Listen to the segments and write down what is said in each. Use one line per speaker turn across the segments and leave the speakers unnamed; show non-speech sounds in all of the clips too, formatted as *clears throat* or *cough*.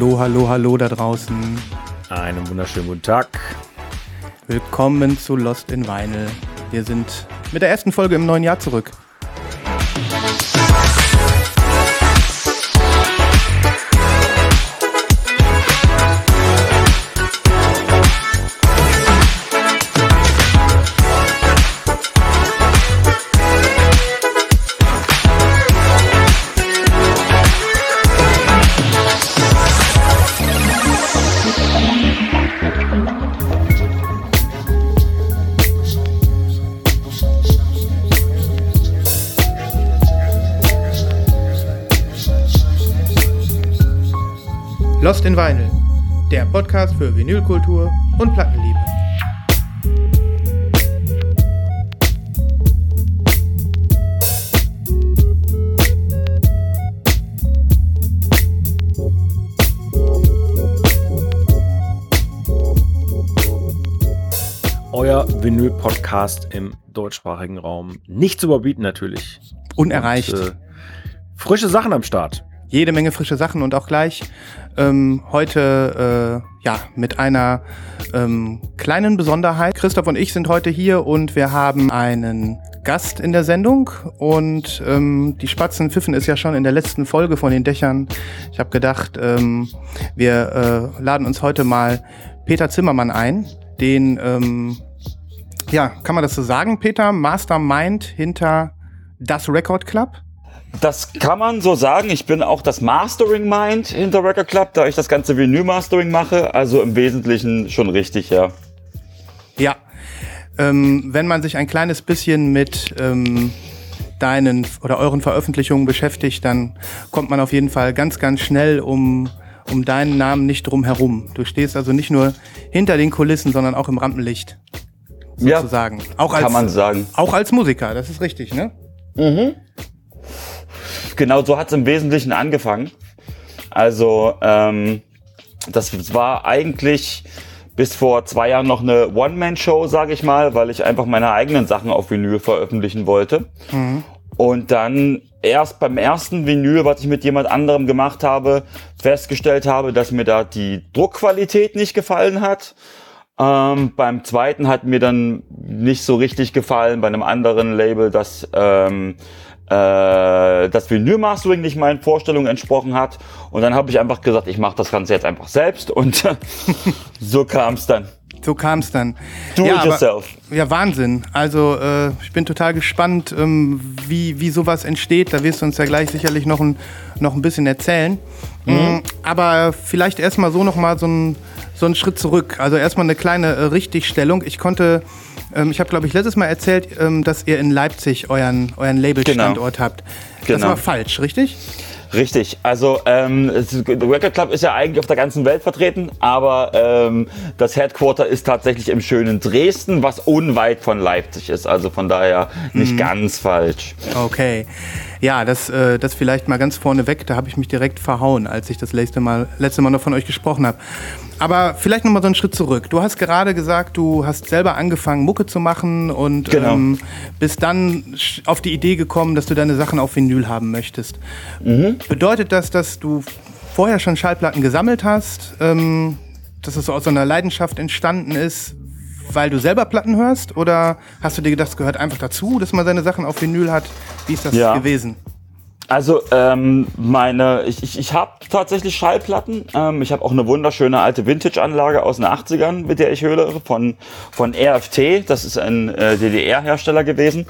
Hallo, hallo, hallo da draußen.
Einen wunderschönen guten Tag.
Willkommen zu Lost in Vinyl. Wir sind mit der ersten Folge im neuen Jahr zurück. Lost in Vinyl, der Podcast für Vinylkultur und Plattenliebe.
Euer Vinyl-Podcast im deutschsprachigen Raum. Nicht zu überbieten natürlich.
Unerreicht.
Und, äh, frische Sachen am Start.
Jede Menge frische Sachen und auch gleich ähm, heute äh, ja mit einer ähm, kleinen Besonderheit. Christoph und ich sind heute hier und wir haben einen Gast in der Sendung und ähm, die Spatzen pfiffen ist ja schon in der letzten Folge von den Dächern. Ich habe gedacht, ähm, wir äh, laden uns heute mal Peter Zimmermann ein, den ähm, ja, kann man das so sagen, Peter, Mastermind hinter das Record Club?
Das kann man so sagen. Ich bin auch das Mastering Mind hinter Record Club, da ich das ganze Vinyl Mastering mache. Also im Wesentlichen schon richtig, ja.
Ja. Ähm, wenn man sich ein kleines bisschen mit ähm, deinen oder euren Veröffentlichungen beschäftigt, dann kommt man auf jeden Fall ganz, ganz schnell um, um deinen Namen nicht drum herum. Du stehst also nicht nur hinter den Kulissen, sondern auch im Rampenlicht. Sozusagen.
Ja,
auch als,
kann man sagen.
Auch als Musiker, das ist richtig, ne?
Mhm genau so hat es im Wesentlichen angefangen. Also ähm, das war eigentlich bis vor zwei Jahren noch eine One-Man-Show, sage ich mal, weil ich einfach meine eigenen Sachen auf Vinyl veröffentlichen wollte. Mhm. Und dann erst beim ersten Vinyl, was ich mit jemand anderem gemacht habe, festgestellt habe, dass mir da die Druckqualität nicht gefallen hat. Ähm, beim zweiten hat mir dann nicht so richtig gefallen, bei einem anderen Label, das ähm, äh, das Vinyl-Mastering nicht meinen Vorstellungen entsprochen hat. Und dann habe ich einfach gesagt, ich mache das Ganze jetzt einfach selbst. Und *laughs* so kam es dann.
So kam es dann.
Do ja, it yourself.
Aber, ja, Wahnsinn. Also äh, ich bin total gespannt, ähm, wie, wie sowas entsteht. Da wirst du uns ja gleich sicherlich noch ein, noch ein bisschen erzählen. Mhm. Ähm, aber vielleicht erstmal so nochmal so ein, so einen Schritt zurück. Also erstmal eine kleine äh, Richtigstellung. Ich konnte ähm, ich habe, glaube ich, letztes Mal erzählt, ähm, dass ihr in Leipzig euren, euren Label-Standort genau. habt. Das genau. war falsch, richtig?
Richtig, also ähm, Record Club ist ja eigentlich auf der ganzen Welt vertreten, aber ähm, das Headquarter ist tatsächlich im schönen Dresden, was unweit von Leipzig ist, also von daher nicht mhm. ganz falsch.
Okay, ja, das, äh, das vielleicht mal ganz vorne weg, da habe ich mich direkt verhauen, als ich das letzte Mal, letzte Mal noch von euch gesprochen habe. Aber vielleicht noch mal so einen Schritt zurück. Du hast gerade gesagt, du hast selber angefangen, Mucke zu machen und genau. ähm, bist dann auf die Idee gekommen, dass du deine Sachen auf Vinyl haben möchtest. Mhm. Bedeutet das, dass du vorher schon Schallplatten gesammelt hast, ähm, dass es so aus so einer Leidenschaft entstanden ist, weil du selber Platten hörst? Oder hast du dir gedacht, es gehört einfach dazu, dass man seine Sachen auf Vinyl hat? Wie ist das ja. gewesen?
Also ähm, meine, ich, ich, ich habe tatsächlich Schallplatten. Ähm, ich habe auch eine wunderschöne alte Vintage-Anlage aus den 80ern, mit der ich höre, von, von RFT. Das ist ein äh, DDR-Hersteller gewesen,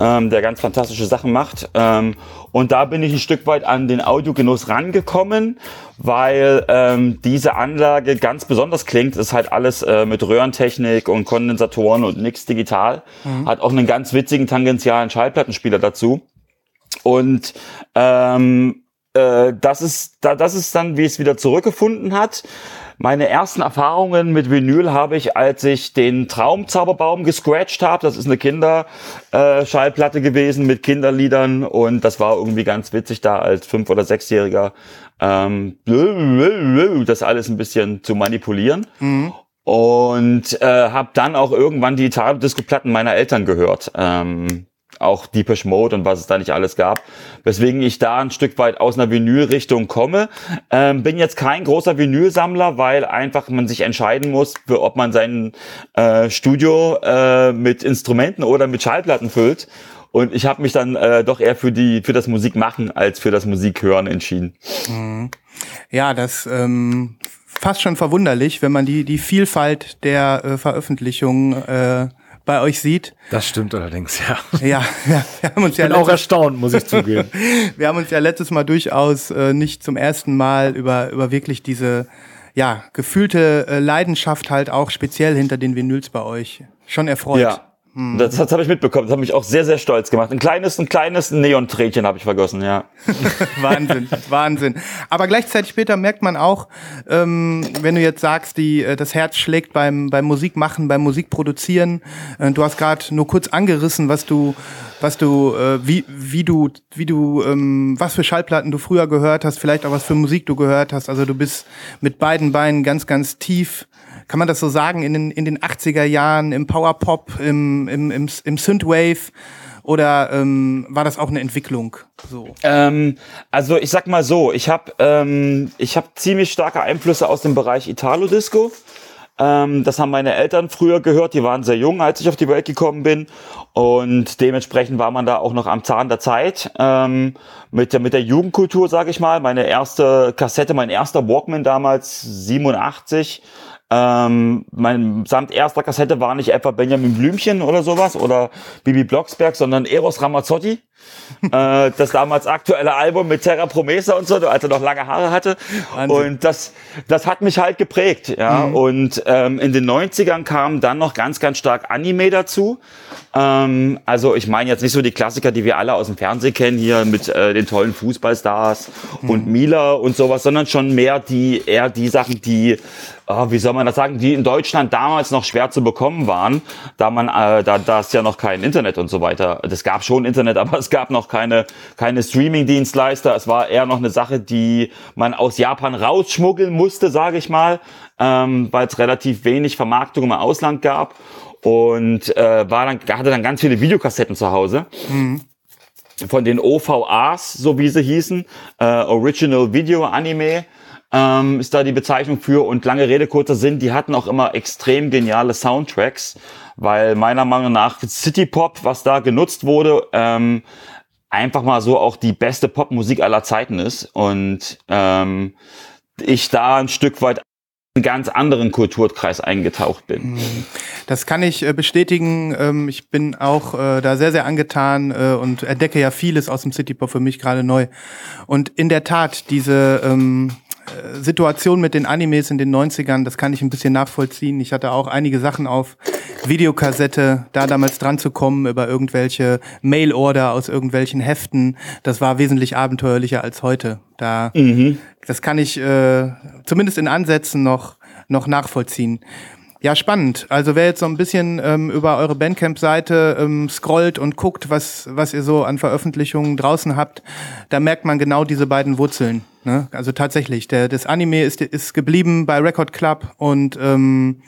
ähm, der ganz fantastische Sachen macht. Ähm, und da bin ich ein Stück weit an den Audiogenuss rangekommen, weil ähm, diese Anlage ganz besonders klingt. Das ist halt alles äh, mit Röhrentechnik und Kondensatoren und nix digital. Mhm. Hat auch einen ganz witzigen tangentialen Schallplattenspieler dazu. Und ähm, äh, das ist da, das ist dann, wie es wieder zurückgefunden hat. Meine ersten Erfahrungen mit Vinyl habe ich, als ich den Traumzauberbaum gescratcht habe. Das ist eine Kinderschallplatte äh, gewesen mit Kinderliedern und das war irgendwie ganz witzig da als fünf oder sechsjähriger ähm, das alles ein bisschen zu manipulieren. Mhm. Und äh, habe dann auch irgendwann die Italo-Disco-Platten meiner Eltern gehört. Ähm, auch Deepish Mode und was es da nicht alles gab. Weswegen ich da ein Stück weit aus einer Vinylrichtung komme. Ähm, bin jetzt kein großer Vinylsammler, weil einfach man sich entscheiden muss, für, ob man sein äh, Studio äh, mit Instrumenten oder mit Schallplatten füllt. Und ich habe mich dann äh, doch eher für die für das Musikmachen als für das Musikhören entschieden.
Mhm. Ja, das ähm, fast schon verwunderlich, wenn man die die Vielfalt der äh, Veröffentlichungen äh, bei euch sieht.
Das stimmt allerdings, ja.
Ja, ja *laughs* wir haben uns
ich bin
ja
auch erstaunt, muss ich zugeben. *laughs*
wir haben uns ja letztes Mal durchaus äh, nicht zum ersten Mal über über wirklich diese ja gefühlte äh, Leidenschaft halt auch speziell hinter den Vinyls bei euch schon erfreut.
Ja. Hm. Das, das habe ich mitbekommen. Das hat mich auch sehr, sehr stolz gemacht. Ein kleines, ein kleines Neon-Tränchen habe ich vergossen, ja. *laughs*
Wahnsinn, Wahnsinn. Aber gleichzeitig später merkt man auch, ähm, wenn du jetzt sagst, die, äh, das Herz schlägt beim, beim Musikmachen, beim Musikproduzieren. Äh, du hast gerade nur kurz angerissen, was du, was du, äh, wie, wie du, wie du, ähm, was für Schallplatten du früher gehört hast, vielleicht auch was für Musik du gehört hast. Also du bist mit beiden Beinen ganz, ganz tief kann man das so sagen, in den, in den 80er Jahren im Powerpop, im, im, im, im Synthwave? Oder ähm, war das auch eine Entwicklung? So.
Ähm, also ich sag mal so, ich habe ähm, ich hab ziemlich starke Einflüsse aus dem Bereich Italo-Disco. Ähm, das haben meine Eltern früher gehört, die waren sehr jung, als ich auf die Welt gekommen bin. Und dementsprechend war man da auch noch am Zahn der Zeit. Ähm, mit, der, mit der Jugendkultur, sage ich mal. Meine erste Kassette, mein erster Walkman damals, 87, ähm, mein samt erster Kassette war nicht etwa Benjamin Blümchen oder sowas oder Bibi Blocksberg, sondern Eros Ramazzotti. Äh, das damals aktuelle Album mit Terra Promesa und so, als er noch lange Haare hatte. Wahnsinn. Und das, das hat mich halt geprägt, ja. Mhm. Und ähm, in den 90ern kam dann noch ganz, ganz stark Anime dazu. Ähm, also ich meine jetzt nicht so die Klassiker, die wir alle aus dem Fernsehen kennen, hier mit äh, den tollen Fußballstars mhm. und Mila und sowas, sondern schon mehr die, eher die Sachen, die oh, wie soll man das sagen, die in Deutschland damals noch schwer zu bekommen waren, da man, äh, da, da ist ja noch kein Internet und so weiter. Es gab schon Internet, *laughs* aber es gab noch keine, keine Streaming-Dienstleister. Es war eher noch eine Sache, die man aus Japan rausschmuggeln musste, sage ich mal, ähm, weil es relativ wenig Vermarktung im Ausland gab und äh, war dann, hatte dann ganz viele Videokassetten zu Hause. Mhm von den OVAs, so wie sie hießen, äh, Original Video Anime, ähm, ist da die Bezeichnung für. Und lange Rede, kurzer Sinn, die hatten auch immer extrem geniale Soundtracks, weil meiner Meinung nach City Pop, was da genutzt wurde, ähm, einfach mal so auch die beste Popmusik aller Zeiten ist. Und ähm, ich da ein Stück weit einen ganz anderen Kulturkreis eingetaucht bin. Mhm.
Das kann ich äh, bestätigen. Ähm, ich bin auch äh, da sehr, sehr angetan äh, und entdecke ja vieles aus dem City Pop für mich gerade neu. Und in der Tat, diese ähm, Situation mit den Animes in den 90ern, das kann ich ein bisschen nachvollziehen. Ich hatte auch einige Sachen auf Videokassette, da damals dran zu kommen über irgendwelche Mailorder aus irgendwelchen Heften. Das war wesentlich abenteuerlicher als heute. Da, mhm. das kann ich äh, zumindest in Ansätzen noch, noch nachvollziehen. Ja, spannend. Also wer jetzt so ein bisschen ähm, über eure Bandcamp-Seite ähm, scrollt und guckt, was, was ihr so an Veröffentlichungen draußen habt, da merkt man genau diese beiden Wurzeln. Ne? Also tatsächlich, der, das Anime ist, ist geblieben bei Record Club und ähm,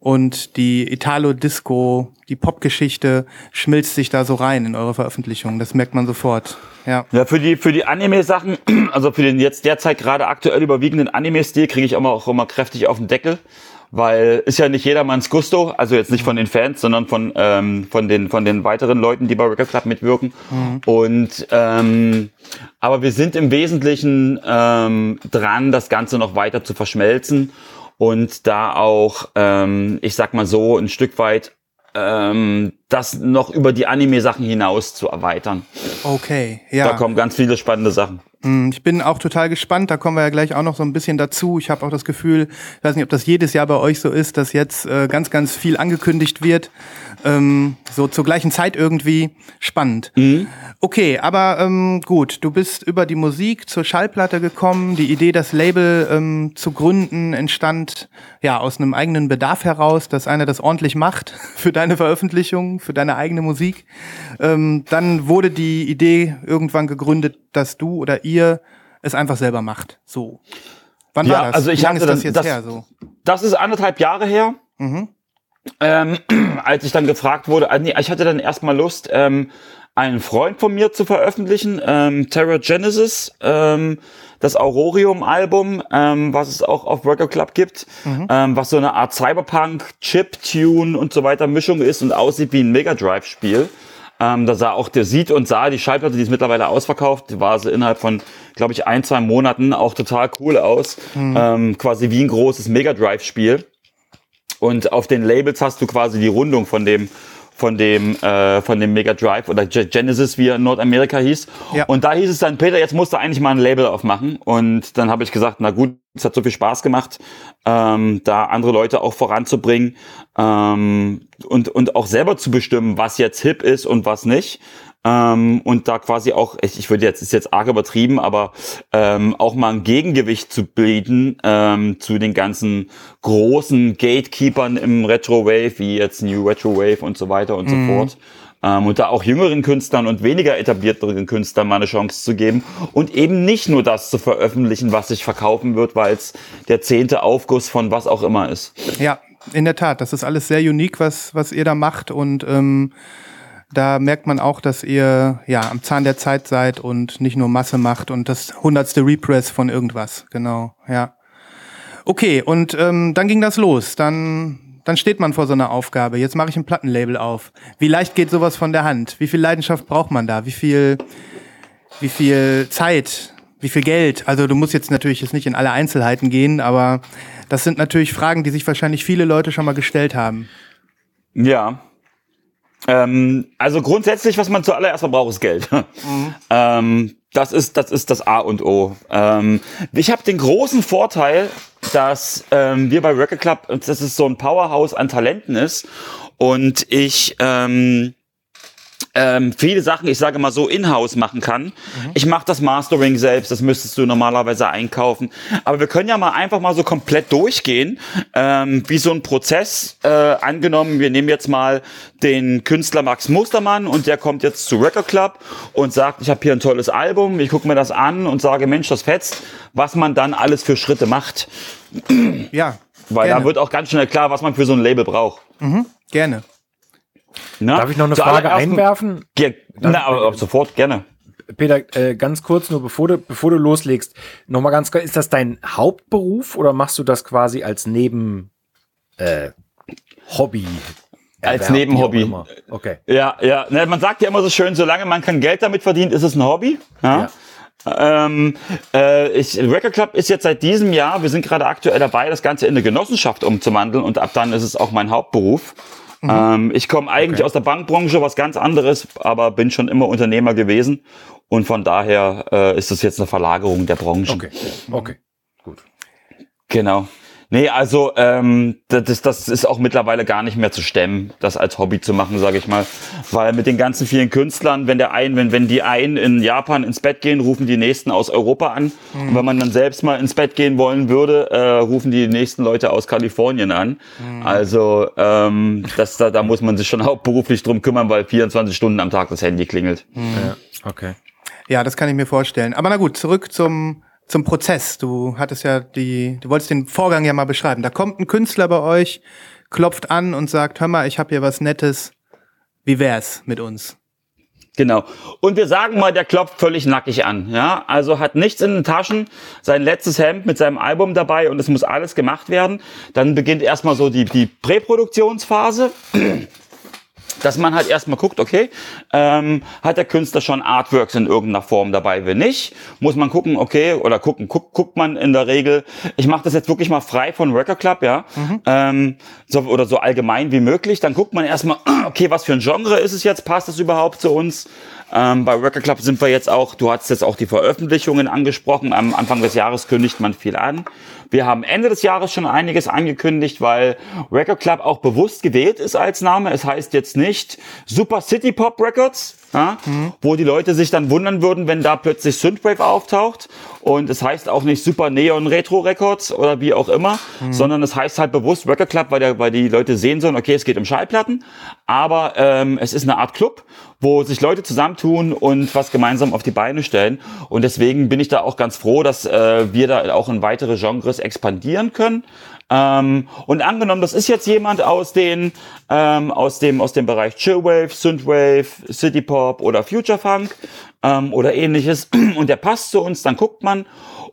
und die Italo-Disco, die Popgeschichte schmilzt sich da so rein in eure Veröffentlichungen. Das merkt man sofort. Ja,
ja für die, für die Anime-Sachen, *clears throat* also für den jetzt derzeit gerade aktuell überwiegenden Anime-Stil, kriege ich immer auch immer kräftig auf den Deckel weil ist ja nicht jedermanns Gusto, also jetzt nicht von den Fans, sondern von ähm, von den von den weiteren Leuten, die bei Record Club mitwirken. Mhm. Und ähm, aber wir sind im Wesentlichen ähm, dran, das Ganze noch weiter zu verschmelzen und da auch, ähm, ich sag mal so, ein Stück weit ähm, das noch über die Anime-Sachen hinaus zu erweitern.
Okay, ja.
Da kommen ganz viele spannende Sachen.
Mm, ich bin auch total gespannt, da kommen wir ja gleich auch noch so ein bisschen dazu. Ich habe auch das Gefühl, ich weiß nicht, ob das jedes Jahr bei euch so ist, dass jetzt äh, ganz, ganz viel angekündigt wird. Ähm, so zur gleichen Zeit irgendwie spannend. Mhm. Okay, aber ähm, gut, du bist über die Musik zur Schallplatte gekommen. Die Idee, das Label ähm, zu gründen, entstand ja aus einem eigenen Bedarf heraus, dass einer das ordentlich macht *laughs* für deine Für deine eigene Musik. Ähm, dann wurde die Idee irgendwann gegründet, dass du oder ihr es einfach selber macht. So.
Wann ja, war das? Also ich Wie lange ist das jetzt das, her? So? Das ist anderthalb Jahre her. Mhm. ähm, *clears throat* als ich dann gefragt wurde, also nee, ich hatte dann erstmal Lust, ähm, einen Freund von mir zu veröffentlichen, ähm, Terra Genesis, ähm, das Aurorium-Album, ähm, was es auch auf Worker Club gibt, mhm. ähm, was so eine Art Cyberpunk, Chip-Tune und so weiter Mischung ist und aussieht wie ein Mega Drive-Spiel. Ähm, da sah auch, der sieht und sah die Schallplatte, die ist mittlerweile ausverkauft, die war so innerhalb von, glaube ich, ein, zwei Monaten auch total cool aus. Mhm. Ähm, quasi wie ein großes Mega Drive-Spiel. Und auf den Labels hast du quasi die Rundung von dem von dem äh, von dem Mega Drive oder Genesis, wie er in Nordamerika hieß. Ja. Und da hieß es dann, Peter, jetzt musst du eigentlich mal ein Label aufmachen. Und dann habe ich gesagt, na gut, es hat so viel Spaß gemacht, ähm, da andere Leute auch voranzubringen ähm, und und auch selber zu bestimmen, was jetzt hip ist und was nicht ähm, und da quasi auch, ich, würde jetzt, ist jetzt arg übertrieben, aber ähm, auch mal ein Gegengewicht zu bilden ähm, zu den ganzen großen Gatekeepers im Retro-Wave, wie jetzt New Retro-Wave und so weiter und mhm. so fort. Ähm, und da auch jüngeren Künstlern und weniger etablierteren Künstlern mal eine Chance zu geben und eben nicht nur das zu veröffentlichen, was sich verkaufen wird, weil es der zehnte Aufguss von was auch immer ist.
Ja, in der Tat, das ist alles sehr unique, was, was ihr da macht und ähm da merkt man auch, dass ihr ja am Zahn der Zeit seid und nicht nur Masse macht und das hundertste Repress von irgendwas. Genau, ja. Okay, und ähm, dann ging das los. Dann, dann steht man vor so einer Aufgabe. Jetzt mache ich ein Plattenlabel auf. Wie leicht geht sowas von der Hand? Wie viel Leidenschaft braucht man da? Wie viel, wie viel Zeit? Wie viel Geld? Also du musst jetzt natürlich jetzt nicht in alle Einzelheiten gehen, aber das sind natürlich Fragen, die sich wahrscheinlich viele Leute schon mal gestellt haben.
Ja, ähm, also grundsätzlich, was man zuallererst mal braucht, ist Geld. Mhm. *laughs* ähm, das ist das ist das A und O. Ähm, ich habe den großen Vorteil, dass ähm, wir bei Record Club, dass es so ein Powerhouse an Talenten ist und ich ähm, ähm, viele Sachen, ich sage mal so, in-house machen kann. Mhm. Ich mache das Mastering selbst, das müsstest du normalerweise einkaufen. Aber wir können ja mal einfach mal so komplett durchgehen, ähm, wie so ein Prozess. Äh, angenommen, wir nehmen jetzt mal den Künstler Max Mustermann und der kommt jetzt zu Record Club und sagt, ich habe hier ein tolles Album, ich gucke mir das an und sage, Mensch, das fetzt, was man dann alles für Schritte macht.
Ja.
Weil da wird auch ganz schnell klar, was man für so ein Label braucht.
Mhm, gerne.
Na? Darf ich noch eine Zu Frage einwerfen?
Ja, na, aber sofort, gerne.
Peter, äh, ganz kurz, nur bevor du, bevor du loslegst, nochmal ganz kurz, ist das dein Hauptberuf oder machst du das quasi als Neben äh, Hobby?
Als Nebenhobby.
Okay.
Ja, ja. Na, man sagt ja immer so schön, solange man kein Geld damit verdient, ist es ein Hobby. Ja. ja. Ähm, äh, ich, Record Club ist jetzt seit diesem Jahr, wir sind gerade aktuell dabei, das Ganze in eine Genossenschaft umzuwandeln und ab dann ist es auch mein Hauptberuf. Mhm. Ähm, ich komme eigentlich okay. aus der Bankbranche, was ganz anderes, aber bin schon immer Unternehmer gewesen. Und von daher äh, ist das jetzt eine Verlagerung der Branche.
Okay, okay, gut.
Genau. Nee, also ähm, das, das ist auch mittlerweile gar nicht mehr zu stemmen, das als Hobby zu machen, sage ich mal. Weil mit den ganzen vielen Künstlern, wenn der ein, wenn, wenn die einen in Japan ins Bett gehen, rufen die nächsten aus Europa an. Mhm. Und wenn man dann selbst mal ins Bett gehen wollen würde, äh, rufen die nächsten Leute aus Kalifornien an. Mhm. Also ähm, das, da, da muss man sich schon *laughs* hauptberuflich drum kümmern, weil 24 Stunden am Tag das Handy klingelt.
Mhm. Ja, okay.
Ja, das kann ich mir vorstellen. Aber na gut, zurück zum zum Prozess. Du hattest ja die, du wolltest den Vorgang ja mal beschreiben. Da kommt ein Künstler bei euch, klopft an und sagt, hör mal, ich habe hier was Nettes. Wie wär's mit uns?
Genau. Und wir sagen mal, der klopft völlig nackig an. Ja, also hat nichts in den Taschen, sein letztes Hemd mit seinem Album dabei und es muss alles gemacht werden. Dann beginnt erstmal so die, die Präproduktionsphase dass man halt erstmal guckt, okay, ähm, hat der Künstler schon Artworks in irgendeiner Form dabei? Wenn nicht, muss man gucken, okay, oder gucken, guck, guckt man in der Regel, ich mache das jetzt wirklich mal frei von Record Club, ja, mhm. ähm, so, oder so allgemein wie möglich, dann guckt man erstmal, *clears throat* okay, was für ein Genre ist es jetzt, passt das überhaupt zu uns? Ähm, bei Record Club sind wir jetzt auch, du hast jetzt auch die Veröffentlichungen angesprochen, am Anfang des Jahres kündigt man viel an. Wir haben Ende des Jahres schon einiges angekündigt, weil Record Club auch bewusst gewählt ist als Name. Es heißt jetzt nicht Super City Pop Records, ja, mhm. wo die Leute sich dann wundern würden, wenn da plötzlich Synthwave auftaucht. Und es heißt auch nicht Super Neon Retro Records oder wie auch immer, mhm. sondern es heißt halt bewusst Record Club, weil, der, weil die Leute sehen sollen, okay, es geht um Schallplatten, aber ähm, es ist eine Art Club, wo sich Leute zusammentun und was gemeinsam auf die Beine stellen. Und deswegen bin ich da auch ganz froh, dass äh, wir da auch in weitere Genres expandieren können. Ähm, und angenommen, das ist jetzt jemand aus den ähm, aus dem aus dem Bereich Chillwave, Synthwave, City Pop oder Future Funk ähm, oder ähnliches *clears throat* und der passt zu uns, dann guckt man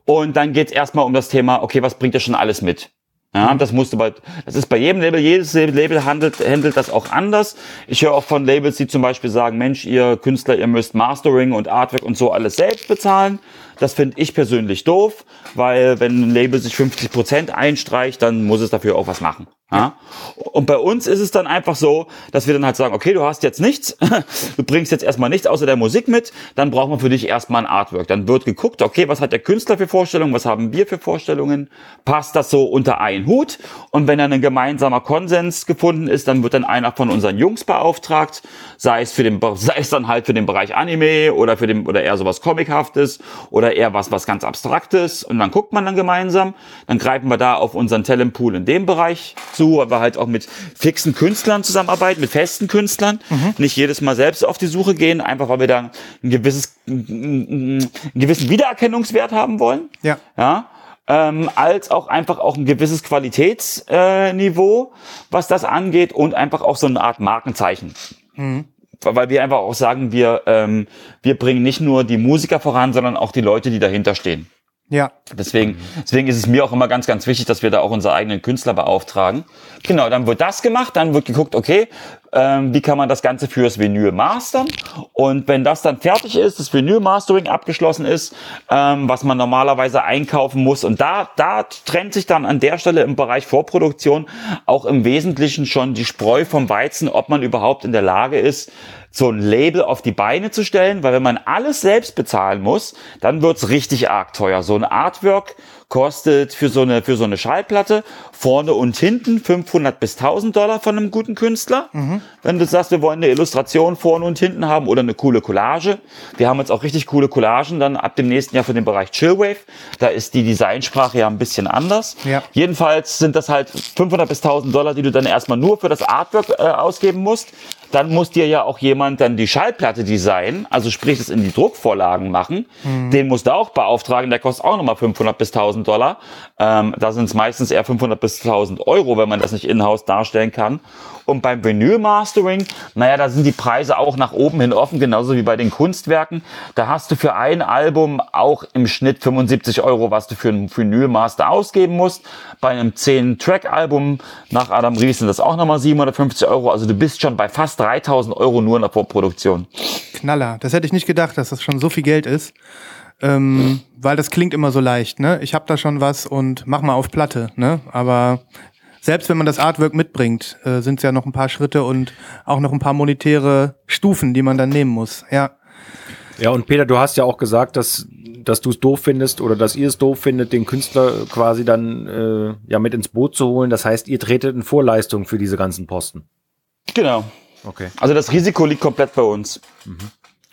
und dann geht's erstmal um das Thema, okay, was bringt er schon alles mit? Ja, das musste bei, das ist bei jedem Label, jedes Label handelt, handelt das auch anders. Ich höre auch von Labels, die zum Beispiel sagen, Mensch, ihr Künstler, ihr müsst Mastering und Artwork und so alles selbst bezahlen. Das finde ich persönlich doof, weil wenn ein Label sich 50 Prozent einstreicht, dann muss es dafür auch was machen. Ja? Und bei uns ist es dann einfach so, dass wir dann halt sagen, okay, du hast jetzt nichts, *laughs* du bringst jetzt erstmal nichts außer der Musik mit, dann brauchen wir für dich erstmal ein Artwork. Dann wird geguckt, okay, was hat der Künstler für Vorstellungen, was haben wir für Vorstellungen, passt das so unter einen Hut? Und wenn dann ein gemeinsamer Konsens gefunden ist, dann wird dann einer von unseren Jungs beauftragt, sei es für den, sei es dann halt für den Bereich Anime oder für den, oder eher sowas Comichaftes oder eher was, was ganz Abstraktes. Und dann guckt man dann gemeinsam, dann greifen wir da auf unseren Talentpool in dem Bereich zu, aber halt auch mit fixen Künstlern zusammenarbeiten, mit festen Künstlern. Mhm. Nicht jedes Mal selbst auf die Suche gehen, einfach weil wir da ein gewisses, einen gewissen Wiedererkennungswert haben wollen.
Ja.
Ja. Ähm, als auch einfach auch ein gewisses Qualitätsniveau, äh, was das angeht und einfach auch so eine Art Markenzeichen. Mhm. Weil wir einfach auch sagen, wir, ähm, wir bringen nicht nur die Musiker voran, sondern auch die Leute, die dahinter stehen.
Ja.
Deswegen, deswegen ist es mir auch immer ganz, ganz wichtig, dass wir da auch unsere eigenen Künstler beauftragen. Genau, dann wird das gemacht, dann wird geguckt, okay, ähm, wie kann man das Ganze fürs Vinyl mastern? Und wenn das dann fertig ist, das Vinyl Mastering abgeschlossen ist, ähm, was man normalerweise einkaufen muss, und da, da trennt sich dann an der Stelle im Bereich Vorproduktion auch im Wesentlichen schon die Spreu vom Weizen, ob man überhaupt in der Lage ist, so ein Label auf die Beine zu stellen, weil wenn man alles selbst bezahlen muss, dann wird's richtig arg teuer. So ein Artwork kostet für so eine, für so eine Schallplatte vorne und hinten 500 bis 1000 Dollar von einem guten Künstler. Mhm. Wenn du sagst, wir wollen eine Illustration vorne und hinten haben oder eine coole Collage. Wir haben jetzt auch richtig coole Collagen dann ab dem nächsten Jahr für den Bereich Chillwave. Da ist die Designsprache ja ein bisschen anders.
Ja.
Jedenfalls sind das halt 500 bis 1000 Dollar, die du dann erstmal nur für das Artwork äh, ausgeben musst. Dann muss dir ja auch jemand dann die Schallplatte designen, also sprich es in die Druckvorlagen machen. Mhm. Den musst du auch beauftragen, der kostet auch nochmal 500 bis 1000 Dollar. Ähm, da sind es meistens eher 500 bis 1000 Euro, wenn man das nicht in-house darstellen kann. Und beim Vinyl Mastering, naja, da sind die Preise auch nach oben hin offen, genauso wie bei den Kunstwerken. Da hast du für ein Album auch im Schnitt 75 Euro, was du für ein Vinyl Master ausgeben musst. Bei einem 10-Track-Album nach Adam Ries sind das auch nochmal 750 Euro. Also du bist schon bei fast 3000 Euro nur in der Vorproduktion.
Knaller. Das hätte ich nicht gedacht, dass das schon so viel Geld ist. Ähm, weil das klingt immer so leicht, ne? Ich habe da schon was und mach mal auf Platte, ne? Aber selbst wenn man das Artwork mitbringt, äh, sind es ja noch ein paar Schritte und auch noch ein paar monetäre Stufen, die man dann nehmen muss. Ja.
Ja, und Peter, du hast ja auch gesagt, dass, dass du es doof findest oder dass ihr es doof findet, den Künstler quasi dann äh, ja mit ins Boot zu holen. Das heißt, ihr tretet in Vorleistung für diese ganzen Posten.
Genau. Okay. Also das Risiko liegt komplett bei uns. Mhm.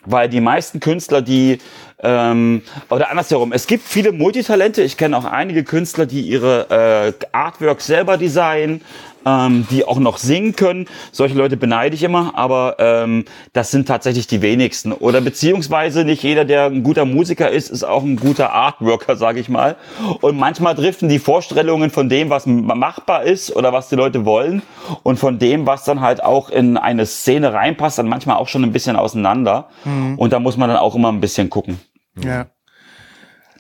Weil die meisten Künstler, die ähm, oder andersherum, es gibt viele Multitalente. Ich kenne auch einige Künstler, die ihre äh, Artwork selber designen, ähm, die auch noch singen können. Solche Leute beneide ich immer, aber ähm, das sind tatsächlich die wenigsten. Oder beziehungsweise nicht jeder, der ein guter Musiker ist, ist auch ein guter Artworker, sage ich mal. Und manchmal driften die Vorstellungen von dem, was machbar ist oder was die Leute wollen und von dem, was dann halt auch in eine Szene reinpasst, dann manchmal auch schon ein bisschen auseinander. Mhm. Und da muss man dann auch immer ein bisschen gucken.
Ja.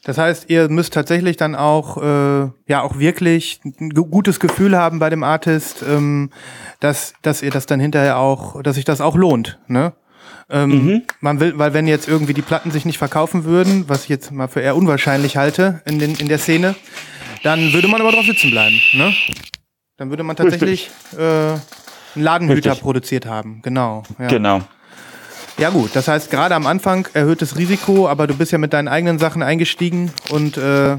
Das heißt, ihr müsst tatsächlich dann auch äh, ja auch wirklich ein gutes Gefühl haben bei dem Artist, ähm, dass dass ihr das dann hinterher auch, dass sich das auch lohnt, ne? Ähm, mhm. Man will, weil wenn jetzt irgendwie die Platten sich nicht verkaufen würden, was ich jetzt mal für eher unwahrscheinlich halte in den in der Szene, dann würde man aber drauf sitzen bleiben, ne? Dann würde man tatsächlich äh, einen Ladenhüter Richtig. produziert haben, genau.
Ja. Genau.
Ja gut, das heißt gerade am Anfang erhöhtes Risiko, aber du bist ja mit deinen eigenen Sachen eingestiegen und äh,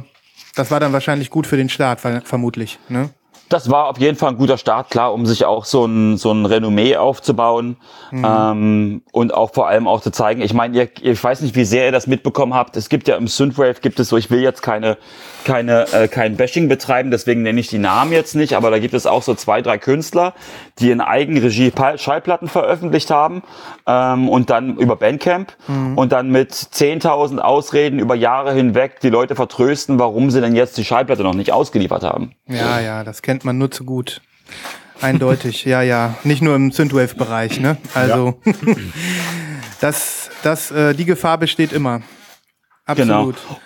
das war dann wahrscheinlich gut für den Start, vermutlich. Ne?
das war auf jeden Fall ein guter Start, klar, um sich auch so ein, so ein Renommee aufzubauen mhm. ähm, und auch vor allem auch zu zeigen, ich meine, ihr, ich weiß nicht, wie sehr ihr das mitbekommen habt, es gibt ja im Synthwave, gibt es so, ich will jetzt keine, keine, äh, kein Bashing betreiben, deswegen nenne ich die Namen jetzt nicht, aber da gibt es auch so zwei, drei Künstler, die in Eigenregie Schallplatten veröffentlicht haben ähm, und dann über Bandcamp mhm. und dann mit 10.000 Ausreden über Jahre hinweg die Leute vertrösten, warum sie denn jetzt die Schallplatte noch nicht ausgeliefert haben.
Ja, ja, das kennt man nur zu gut. Eindeutig, ja, ja. Nicht nur im Synthwave-Bereich, ne? Also, ja. *laughs* das, das, äh, die Gefahr besteht immer. Absolut.
Genau.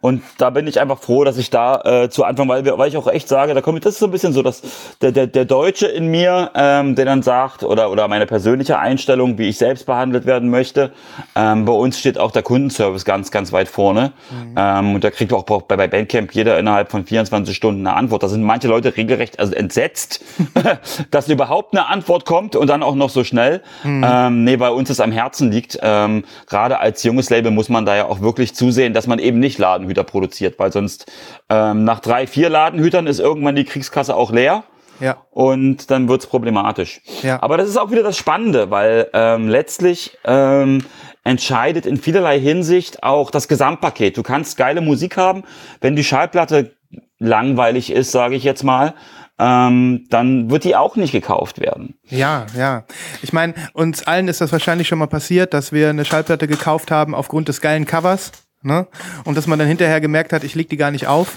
Und da bin ich einfach froh, dass ich da äh, zu Anfang, weil, weil ich auch echt sage, da kommt, das ist so ein bisschen so, dass der, der, der Deutsche in mir, ähm, der dann sagt, oder, oder meine persönliche Einstellung, wie ich selbst behandelt werden möchte, ähm, bei uns steht auch der Kundenservice ganz, ganz weit vorne. Mhm. Ähm, und da kriegt auch bei, bei Bandcamp jeder innerhalb von 24 Stunden eine Antwort. Da sind manche Leute regelrecht also entsetzt, *laughs* dass überhaupt eine Antwort kommt und dann auch noch so schnell. Mhm. Ähm, nee, bei uns es am Herzen liegt. Ähm, Gerade als junges Label muss man da ja auch wirklich zusehen, dass man eben nicht laden Ladenhüter produziert, weil sonst ähm, nach drei, vier Ladenhütern ist irgendwann die Kriegskasse auch leer. Ja. Und dann wird's problematisch. Ja. Aber das ist auch wieder das Spannende, weil ähm, letztlich ähm, entscheidet in vielerlei Hinsicht auch das Gesamtpaket. Du kannst geile Musik haben, wenn die Schallplatte langweilig ist, sage ich jetzt mal, ähm, dann wird die auch nicht gekauft werden.
Ja, ja. Ich meine, uns allen ist das wahrscheinlich schon mal passiert, dass wir eine Schallplatte gekauft haben aufgrund des geilen Covers Ne? Und dass man dann hinterher gemerkt hat, ich leg die gar nicht auf.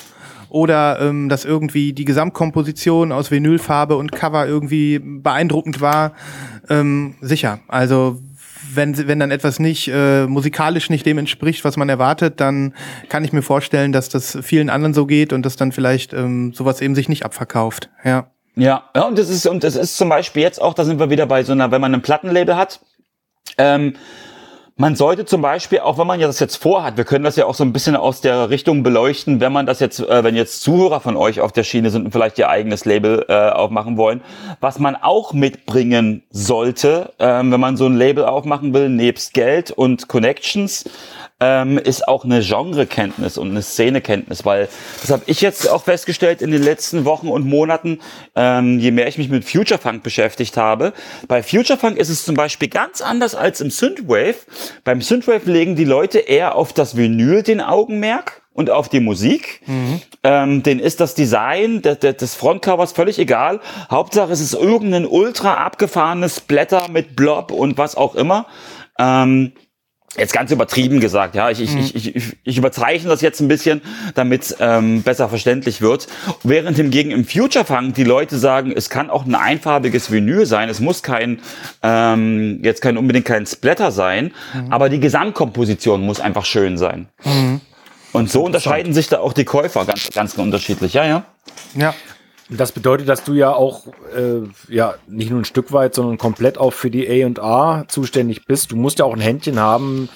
Oder ähm, dass irgendwie die Gesamtkomposition aus Vinylfarbe und Cover irgendwie beeindruckend war. Ähm, sicher. Also wenn, wenn dann etwas nicht äh, musikalisch nicht dem entspricht, was man erwartet, dann kann ich mir vorstellen, dass das vielen anderen so geht und dass dann vielleicht ähm, sowas eben sich nicht abverkauft. Ja.
Ja, ja, und das ist, und das ist zum Beispiel jetzt auch, da sind wir wieder bei so einer, wenn man ein Plattenlabel hat, ähm, man sollte zum Beispiel, auch wenn man ja das jetzt vorhat, wir können das ja auch so ein bisschen aus der Richtung beleuchten, wenn man das jetzt, äh, wenn jetzt Zuhörer von euch auf der Schiene sind und vielleicht ihr eigenes Label äh, aufmachen wollen, was man auch mitbringen sollte, ähm, wenn man so ein Label aufmachen will, nebst Geld und Connections, ähm, ist auch eine Genrekenntnis und eine Szenekenntnis, weil das habe ich jetzt auch festgestellt in den letzten Wochen und Monaten, ähm, je mehr ich mich mit Future Funk beschäftigt habe. Bei Future Funk ist es zum Beispiel ganz anders als im Synthwave. Beim Synthwave legen die Leute eher auf das Vinyl den Augenmerk und auf die Musik. Mhm. Ähm, den ist das Design des, des Frontcovers völlig egal. Hauptsache es ist irgendein ultra abgefahrenes Blätter mit Blob und was auch immer. Ähm, jetzt ganz übertrieben gesagt, ja, ich, ich, mhm. ich, ich, ich überzeichne das jetzt ein bisschen, damit ähm, besser verständlich wird. Während hingegen im Future Funk die Leute sagen, es kann auch ein einfarbiges Vinyl sein, es muss kein, ähm, jetzt kein unbedingt kein Splatter sein, mhm. aber die Gesamtkomposition muss einfach schön sein. Mhm. Und so unterscheiden sich da auch die Käufer ganz, ganz unterschiedlich, ja, ja.
Ja. Das bedeutet, dass du ja auch äh, ja nicht nur ein Stück weit, sondern komplett auch für die A&A zuständig bist. Du musst ja auch ein Händchen haben,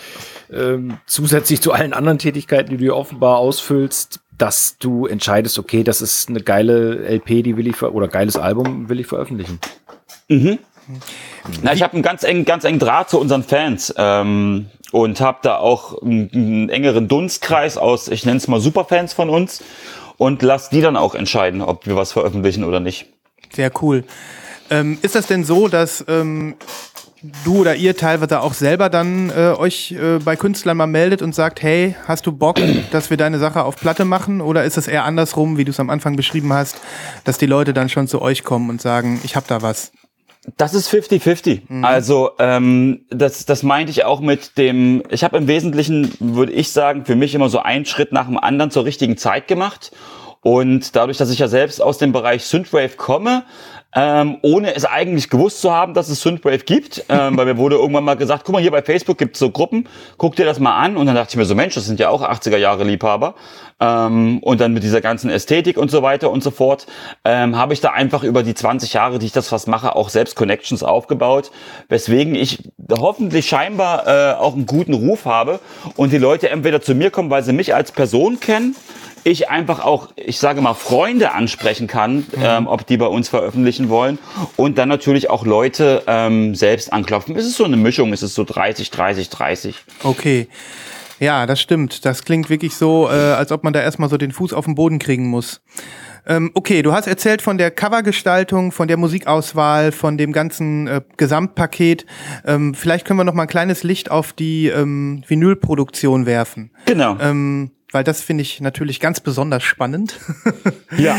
äh, zusätzlich zu allen anderen Tätigkeiten, die du offenbar ausfüllst, dass du entscheidest, okay, das ist eine geile LP, die will ich oder geiles Album will ich veröffentlichen.
Mhm. Na, ich habe einen ganz engen, ganz engen Draht zu unseren Fans ähm, und habe da auch einen, einen engeren Dunstkreis aus, ich nenne es mal Superfans von uns und lass die dann auch entscheiden, ob wir was veröffentlichen oder nicht.
Sehr cool. Ähm, ist das denn so, dass ähm, du oder ihr teilweise auch selber dann äh, euch äh, bei Künstlern mal meldet und sagt, hey, hast du Bock, *clears throat* dass wir deine Sache auf Platte machen? Oder ist es eher andersrum, wie du es am Anfang beschrieben hast, dass die Leute dann schon zu euch kommen und sagen, ich habe da was?
Das ist 50-50. Mhm. Also ähm, das, das meinte ich auch mit dem, ich habe im Wesentlichen, würde ich sagen, für mich immer so einen Schritt nach dem anderen zur richtigen Zeit gemacht. Und dadurch, dass ich ja selbst aus dem Bereich Synthwave komme, ähm, ohne es eigentlich gewusst zu haben, dass es Synthwave gibt. Ähm, weil mir wurde irgendwann mal gesagt, guck mal, hier bei Facebook gibt es so Gruppen, guck dir das mal an. Und dann dachte ich mir so, Mensch, das sind ja auch 80er Jahre Liebhaber. Ähm, und dann mit dieser ganzen Ästhetik und so weiter und so fort, ähm, habe ich da einfach über die 20 Jahre, die ich das fast mache, auch selbst Connections aufgebaut, weswegen ich hoffentlich scheinbar äh, auch einen guten Ruf habe und die Leute entweder zu mir kommen, weil sie mich als Person kennen, ich einfach auch, ich sage mal, Freunde ansprechen kann, mhm. ähm, ob die bei uns veröffentlichen wollen. Und dann natürlich auch Leute ähm, selbst anklopfen. Es ist so eine Mischung, es ist so 30, 30, 30.
Okay. Ja, das stimmt. Das klingt wirklich so, äh, als ob man da erstmal so den Fuß auf den Boden kriegen muss. Ähm, okay, du hast erzählt von der Covergestaltung, von der Musikauswahl, von dem ganzen äh, Gesamtpaket. Ähm, vielleicht können wir noch mal ein kleines Licht auf die ähm, Vinylproduktion werfen.
Genau.
Ähm, weil das finde ich natürlich ganz besonders spannend. *laughs*
ja.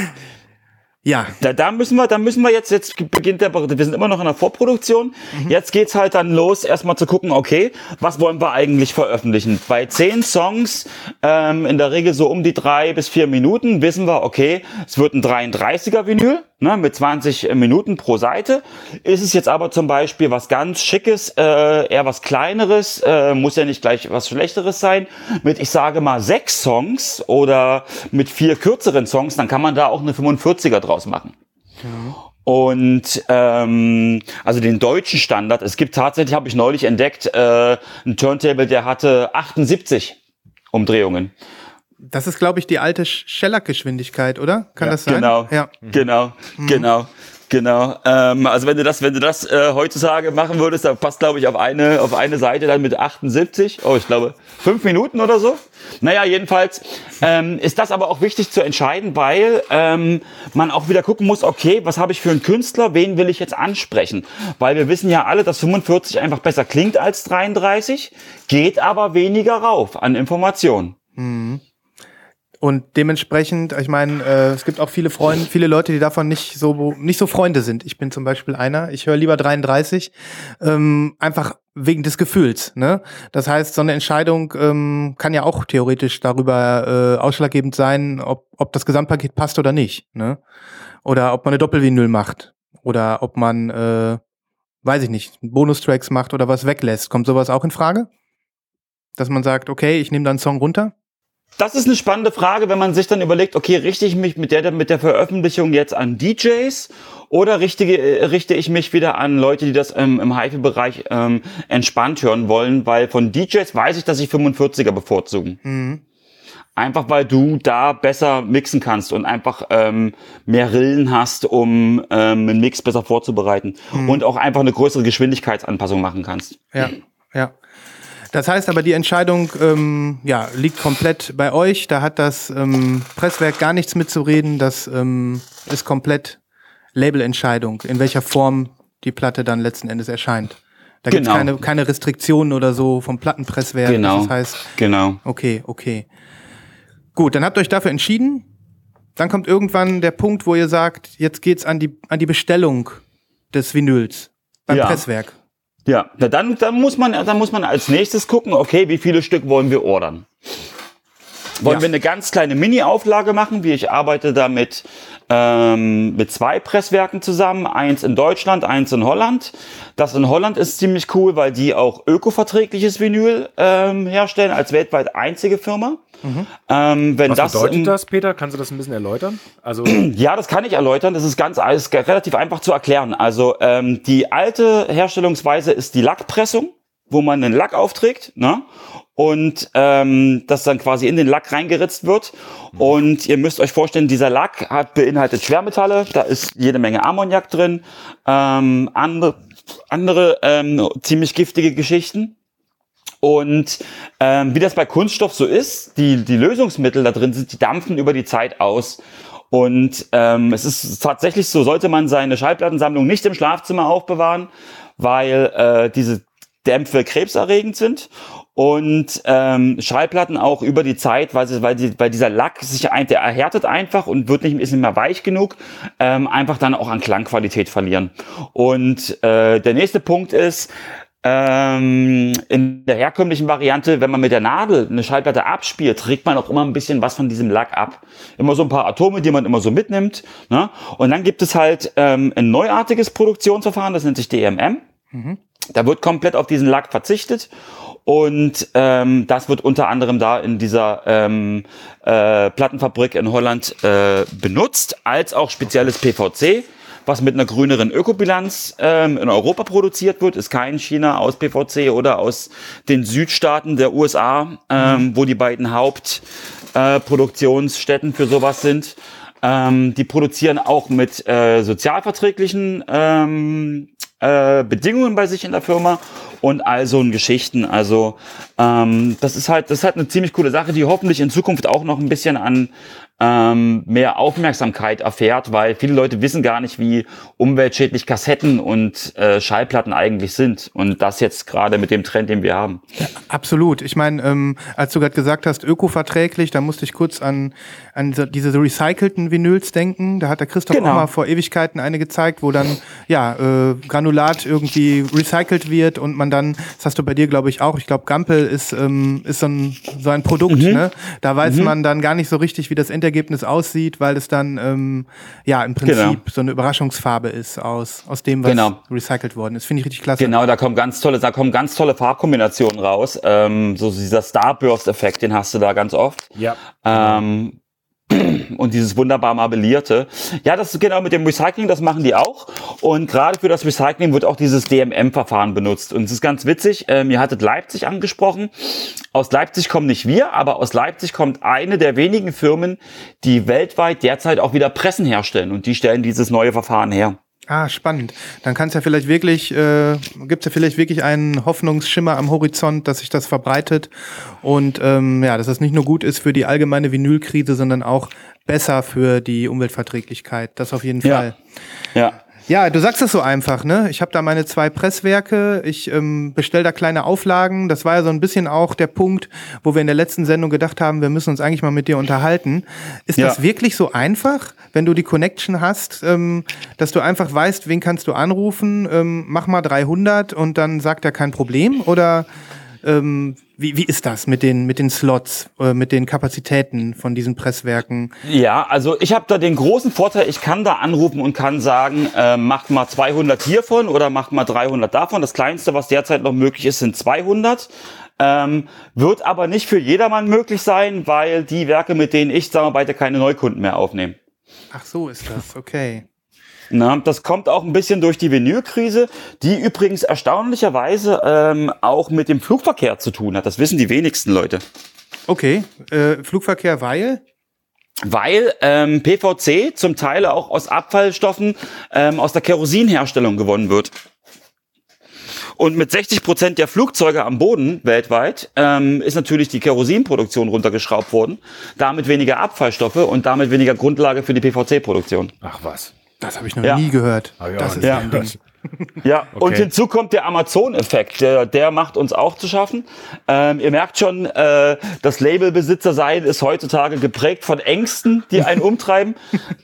Ja.
Da, da müssen wir, da müssen wir jetzt, jetzt beginnt der, wir sind immer noch in der Vorproduktion. Mhm. Jetzt geht's halt dann los, erstmal zu gucken, okay, was wollen wir eigentlich veröffentlichen? Bei zehn Songs, ähm, in der Regel so um die drei bis vier Minuten, wissen wir, okay, es wird ein 33er Vinyl ne, mit 20 Minuten pro Seite. Ist es jetzt aber zum Beispiel was ganz Schickes, äh, eher was Kleineres, äh, muss ja nicht gleich was Schlechteres sein, mit, ich sage mal, sechs Songs oder mit vier kürzeren Songs, dann kann man da auch eine 45er draus machen. Ja. Und ähm, also den deutschen Standard, es gibt tatsächlich, habe ich neulich entdeckt, äh, ein Turntable, der hatte 78 Umdrehungen.
Das ist, glaube ich, die alte Schellack-Geschwindigkeit, oder? Kann
ja,
das sein?
Genau, ja. genau, mhm. genau. Genau. Ähm, also wenn du das, wenn du das äh, heutzutage machen würdest, dann passt, glaube ich, auf eine, auf eine Seite dann mit 78. Oh, ich glaube, fünf Minuten oder so. Naja, jedenfalls ähm, ist das aber auch wichtig zu entscheiden, weil ähm, man auch wieder gucken muss, okay, was habe ich für einen Künstler, wen will ich jetzt ansprechen? Weil wir wissen ja alle, dass 45 einfach besser klingt als 33, geht aber weniger rauf an Informationen. Mhm.
Und dementsprechend, ich meine, äh, es gibt auch viele Freunde, viele Leute, die davon nicht so nicht so Freunde sind. Ich bin zum Beispiel einer. Ich höre lieber 33, ähm, einfach wegen des Gefühls. Ne? Das heißt, so eine Entscheidung ähm, kann ja auch theoretisch darüber äh, ausschlaggebend sein, ob, ob das Gesamtpaket passt oder nicht. Ne? Oder ob man eine Doppelvinyl macht. Oder ob man, äh, weiß ich nicht, Bonustracks macht oder was weglässt. Kommt sowas auch in Frage? Dass man sagt, okay, ich nehme da einen Song runter?
Das ist eine spannende Frage, wenn man sich dann überlegt, okay, richte ich mich mit der, mit der Veröffentlichung jetzt an DJs oder richte, richte ich mich wieder an Leute, die das ähm, im HiFi-Bereich ähm, entspannt hören wollen, weil von DJs weiß ich, dass ich 45er bevorzugen. Mhm. Einfach weil du da besser mixen kannst und einfach ähm, mehr Rillen hast, um ähm, einen Mix besser vorzubereiten mhm. und auch einfach eine größere Geschwindigkeitsanpassung machen kannst.
Ja, ja. Das heißt aber, die Entscheidung ähm, ja, liegt komplett bei euch. Da hat das ähm, Presswerk gar nichts mitzureden. Das ähm, ist komplett Labelentscheidung, in welcher Form die Platte dann letzten Endes erscheint. Da genau. gibt es keine, keine Restriktionen oder so vom Plattenpresswerk.
Genau.
Das heißt,
genau.
Okay, okay. Gut, dann habt ihr euch dafür entschieden. Dann kommt irgendwann der Punkt, wo ihr sagt, jetzt geht's an die, an die Bestellung des Vinyls beim ja. Presswerk.
Ja, dann, dann, muss man, dann muss man als nächstes gucken, okay, wie viele Stück wollen wir ordern? Wollen ja. wir eine ganz kleine Mini-Auflage machen, wie ich arbeite da mit, ähm, mit zwei Presswerken zusammen, eins in Deutschland, eins in Holland. Das in Holland ist ziemlich cool, weil die auch ökoverträgliches Vinyl ähm, herstellen, als weltweit einzige Firma. Mhm.
Ähm, wenn Was das bedeutet das, Peter? Kannst du das ein bisschen erläutern?
Also *clears throat* ja, das kann ich erläutern. Das ist ganz ist relativ einfach zu erklären. Also ähm, die alte Herstellungsweise ist die Lackpressung, wo man einen Lack aufträgt, ne? und ähm, das dann quasi in den Lack reingeritzt wird. Und ihr müsst euch vorstellen, dieser Lack hat beinhaltet Schwermetalle, da ist jede Menge Ammoniak drin, ähm, andere, andere ähm, ziemlich giftige Geschichten. Und ähm, wie das bei Kunststoff so ist, die, die Lösungsmittel da drin sind, die dampfen über die Zeit aus. Und ähm, es ist tatsächlich so, sollte man seine Schallplattensammlung nicht im Schlafzimmer aufbewahren, weil äh, diese Dämpfe krebserregend sind und ähm, Schallplatten auch über die Zeit, weil, sie, weil, die, weil dieser Lack sich ein, der erhärtet einfach und wird nicht, ist nicht mehr weich genug, ähm, einfach dann auch an Klangqualität verlieren. Und äh, der nächste Punkt ist, ähm, in der herkömmlichen Variante, wenn man mit der Nadel eine Schallplatte abspielt, trägt man auch immer ein bisschen was von diesem Lack ab. Immer so ein paar Atome, die man immer so mitnimmt. Ne? Und dann gibt es halt ähm, ein neuartiges Produktionsverfahren, das nennt sich DMM. Mhm. Da wird komplett auf diesen Lack verzichtet und ähm, das wird unter anderem da in dieser ähm, äh, Plattenfabrik in Holland äh, benutzt, als auch spezielles PVC was mit einer grüneren Ökobilanz ähm, in Europa produziert wird, ist kein China aus PVC oder aus den Südstaaten der USA, ähm, mhm. wo die beiden Hauptproduktionsstätten äh, für sowas sind. Ähm, die produzieren auch mit äh, sozialverträglichen ähm, äh, Bedingungen bei sich in der Firma und all so Geschichten. Also ähm, das ist halt, das ist halt eine ziemlich coole Sache, die hoffentlich in Zukunft auch noch ein bisschen an ähm, mehr Aufmerksamkeit erfährt, weil viele Leute wissen gar nicht, wie umweltschädlich Kassetten und äh, Schallplatten eigentlich sind. Und das jetzt gerade mit dem Trend, den wir haben.
Ja, absolut. Ich meine, ähm, als du gerade gesagt hast, ökoverträglich, da musste ich kurz an, an diese recycelten Vinyls denken. Da hat der Christoph genau. auch mal vor Ewigkeiten eine gezeigt, wo dann ja äh, Granulat irgendwie recycelt wird und man dann, das hast du bei dir, glaube ich, auch, ich glaube, Gampel ist, ähm, ist so ein, so ein Produkt, mhm. ne? Da weiß mhm. man dann gar nicht so richtig, wie das Ende Endergebnis aussieht, weil es dann ähm, ja im Prinzip genau. so eine Überraschungsfarbe ist aus, aus dem, was genau. recycelt worden ist. Finde ich richtig klasse.
Genau, da kommen ganz tolle, da kommen ganz tolle Farbkombinationen raus. Ähm, so dieser Starburst-Effekt, den hast du da ganz oft.
Ja.
Ähm, und dieses wunderbar marbellierte. Ja, das ist genau mit dem Recycling, das machen die auch. Und gerade für das Recycling wird auch dieses DMM-Verfahren benutzt. Und es ist ganz witzig, ähm, ihr hattet Leipzig angesprochen. Aus Leipzig kommen nicht wir, aber aus Leipzig kommt eine der wenigen Firmen, die weltweit derzeit auch wieder Pressen herstellen. Und die stellen dieses neue Verfahren her.
Ah, spannend. Dann kann es ja vielleicht wirklich, äh, gibt es ja vielleicht wirklich einen Hoffnungsschimmer am Horizont, dass sich das verbreitet und ähm, ja, dass das nicht nur gut ist für die allgemeine Vinylkrise, sondern auch besser für die Umweltverträglichkeit. Das auf jeden Fall.
Ja. Ja.
Du sagst es so einfach, ne? Ich habe da meine zwei Presswerke, ich ähm, bestell da kleine Auflagen. Das war ja so ein bisschen auch der Punkt, wo wir in der letzten Sendung gedacht haben, wir müssen uns eigentlich mal mit dir unterhalten. Ist ja. das wirklich so einfach, wenn du die Connection hast, ähm, dass du einfach weißt, wen kannst du anrufen, ähm, mach mal 300 und dann sagt er kein Problem? Oder ähm, wie, wie ist das mit den, mit den Slots, äh, mit den Kapazitäten von diesen Presswerken?
Ja, also ich habe da den großen Vorteil, ich kann da anrufen und kann sagen, äh, macht mal 200 hiervon oder macht mal 300 davon. Das kleinste, was derzeit noch möglich ist, sind 200. Ähm, wird aber nicht für jedermann möglich sein, weil die Werke, mit denen ich zusammenarbeite, keine Neukunden mehr aufnehmen.
Ach so ist das, okay.
Na, das kommt auch ein bisschen durch die Vinylkrise, die übrigens erstaunlicherweise ähm, auch mit dem Flugverkehr zu tun hat. Das wissen die wenigsten Leute.
Okay, äh, Flugverkehr, weil?
Weil ähm, PVC zum Teil auch aus Abfallstoffen ähm, aus der Kerosinherstellung gewonnen wird. Und mit 60 Prozent der Flugzeuge am Boden weltweit ähm, ist natürlich die Kerosinproduktion runtergeschraubt worden. Damit weniger Abfallstoffe und damit weniger Grundlage für die PVC-Produktion.
Ach was.
Das habe ich noch ja. nie gehört.
Das ist ja. ein Ding. Ja, okay. und hinzu kommt der Amazon-Effekt, der, der macht uns auch zu schaffen. Ähm, ihr merkt schon, äh, das Labelbesitzer sein ist heutzutage geprägt von Ängsten, die einen *laughs* umtreiben.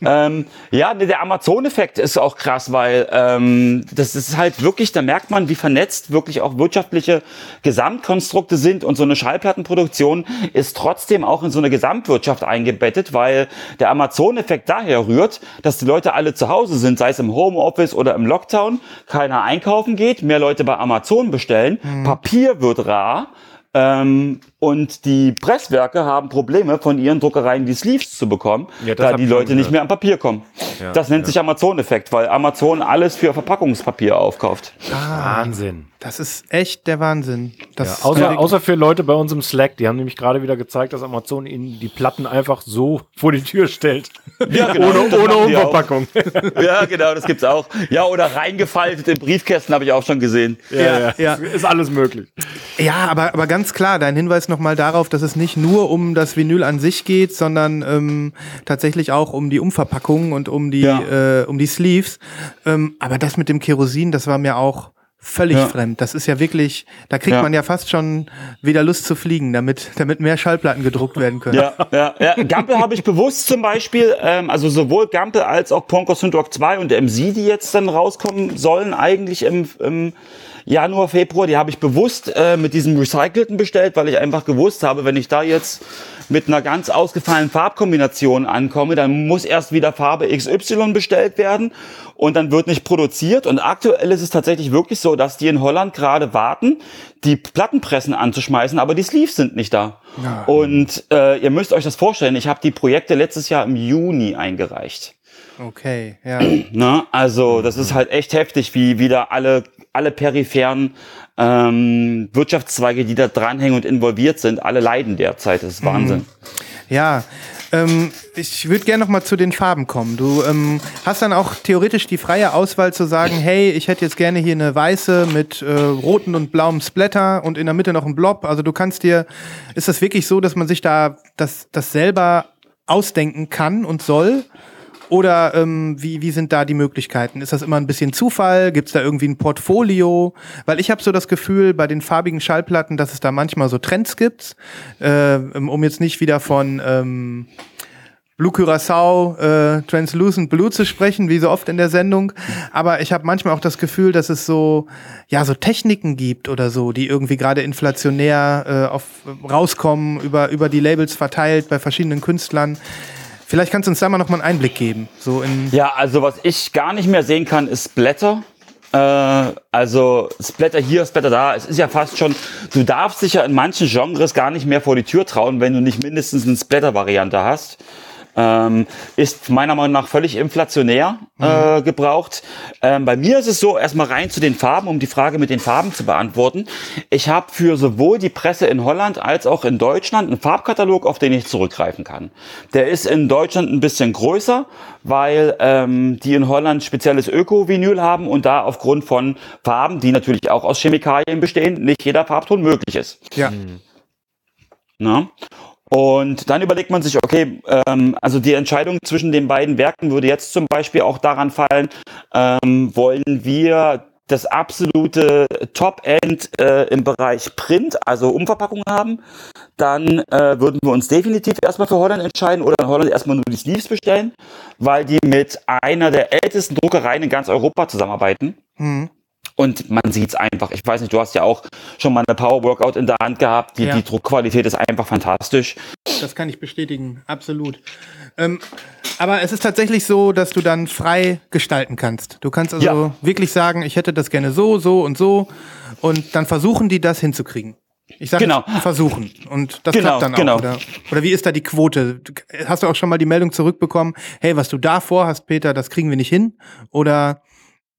ähm, ja, der Amazon-Effekt ist auch krass, weil ähm, das ist halt wirklich, da merkt man, wie vernetzt wirklich auch wirtschaftliche Gesamtkonstrukte sind und so eine Schallplattenproduktion ist trotzdem auch in so eine Gesamtwirtschaft eingebettet, weil der Amazon-Effekt daher rührt, dass die Leute alle zu Hause sind, sei es im Homeoffice oder im Lockdown keiner einkaufen geht, mehr Leute bei Amazon bestellen, mhm. Papier wird rar ähm, und die Presswerke haben Probleme, von ihren Druckereien die Sleeves zu bekommen, ja, da die Leute nicht mehr an Papier kommen. Ja, das nennt ja. sich Amazon-Effekt, weil Amazon alles für Verpackungspapier aufkauft.
Ah, Wahnsinn.
Das ist echt der Wahnsinn. Das
ja, außer, außer für Leute bei uns im Slack, die haben nämlich gerade wieder gezeigt, dass Amazon ihnen die Platten einfach so *laughs* vor die Tür stellt.
Ja, genau, ohne ohne Umverpackung. *laughs* ja, genau, das gibt's auch. Ja, oder reingefaltet in Briefkästen habe ich auch schon gesehen.
Ja, ja, ja, Ist alles möglich.
Ja, aber, aber ganz klar, dein Hinweis nochmal darauf, dass es nicht nur um das Vinyl an sich geht, sondern ähm, tatsächlich auch um die Umverpackung und um die, ja. äh, um die Sleeves. Ähm, aber das mit dem Kerosin, das war mir auch völlig ja. fremd. Das ist ja wirklich, da kriegt ja. man ja fast schon wieder Lust zu fliegen, damit, damit mehr Schallplatten gedruckt werden können.
Ja, ja, ja. Gampel habe ich bewusst zum Beispiel, ähm, also sowohl Gampel als auch Ponko Syndoc 2 und MC, die jetzt dann rauskommen sollen, eigentlich im, im Januar, Februar, die habe ich bewusst äh, mit diesem Recycelten bestellt, weil ich einfach gewusst habe, wenn ich da jetzt mit einer ganz ausgefallenen Farbkombination ankomme, dann muss erst wieder Farbe XY bestellt werden und dann wird nicht produziert. Und aktuell ist es tatsächlich wirklich so, dass die in Holland gerade warten, die Plattenpressen anzuschmeißen, aber die Sleeves sind nicht da. Ja. Und äh, ihr müsst euch das vorstellen, ich habe die Projekte letztes Jahr im Juni eingereicht.
Okay, ja. *clears throat*
Na, also das ist halt echt heftig, wie wieder alle alle peripheren ähm, Wirtschaftszweige, die da dranhängen und involviert sind, alle leiden derzeit. Das ist mhm. Wahnsinn.
Ja, ähm, ich würde gerne noch mal zu den Farben kommen. Du ähm, hast dann auch theoretisch die freie Auswahl zu sagen, *clears throat* hey, ich hätte jetzt gerne hier eine weiße mit äh, roten und blauem Splatter und in der Mitte noch ein Blob. Also du kannst dir, ist das wirklich so, dass man sich da das, das selber ausdenken kann und soll? Oder ähm, wie, wie sind da die Möglichkeiten? Ist das immer ein bisschen Zufall? Gibt es da irgendwie ein Portfolio? Weil ich habe so das Gefühl bei den farbigen Schallplatten, dass es da manchmal so Trends gibt, äh, um jetzt nicht wieder von ähm, Blue Curacao, äh, Translucent Blue zu sprechen, wie so oft in der Sendung. Aber ich habe manchmal auch das Gefühl, dass es so, ja, so Techniken gibt oder so, die irgendwie gerade inflationär äh, auf, rauskommen, über, über die Labels verteilt bei verschiedenen Künstlern. Vielleicht kannst du uns da mal noch mal einen Einblick geben. So in
ja, also was ich gar nicht mehr sehen kann, ist Blätter. Äh, also Splatter hier, Splatter da. Es ist ja fast schon, du darfst dich ja in manchen Genres gar nicht mehr vor die Tür trauen, wenn du nicht mindestens eine Splatter-Variante hast ähm, ist meiner Meinung nach völlig inflationär äh, mhm. gebraucht. Ähm, bei mir ist es so, erstmal rein zu den Farben, um die Frage mit den Farben zu beantworten. Ich habe für sowohl die Presse in Holland als auch in Deutschland einen Farbkatalog, auf den ich zurückgreifen kann. Der ist in Deutschland ein bisschen größer, weil ähm, die in Holland spezielles Öko-Vinyl haben und da aufgrund von Farben, die natürlich auch aus Chemikalien bestehen, nicht jeder Farbton möglich ist.
Ja.
Na? Und dann überlegt man sich, okay, ähm, also die Entscheidung zwischen den beiden Werken würde jetzt zum Beispiel auch daran fallen, ähm, wollen wir das absolute Top-End äh, im Bereich Print, also Umverpackung haben, dann äh, würden wir uns definitiv erstmal für Holland entscheiden oder in Holland erstmal nur die Sleeves bestellen, weil die mit einer der ältesten Druckereien in ganz Europa zusammenarbeiten. Mhm. Und man sieht's einfach. Ich weiß nicht, du hast ja auch schon mal eine Power Workout in der Hand gehabt. Die, ja. die Druckqualität ist einfach fantastisch.
Das kann ich bestätigen, absolut. Ähm, aber es ist tatsächlich so, dass du dann frei gestalten kannst. Du kannst also ja. wirklich sagen, ich hätte das gerne so, so und so. Und dann versuchen die das hinzukriegen. Ich sage genau. versuchen. Und das genau, klappt dann auch. Genau. Oder, oder wie ist da die Quote? Hast du auch schon mal die Meldung zurückbekommen, hey, was du da vorhast, Peter, das kriegen wir nicht hin? Oder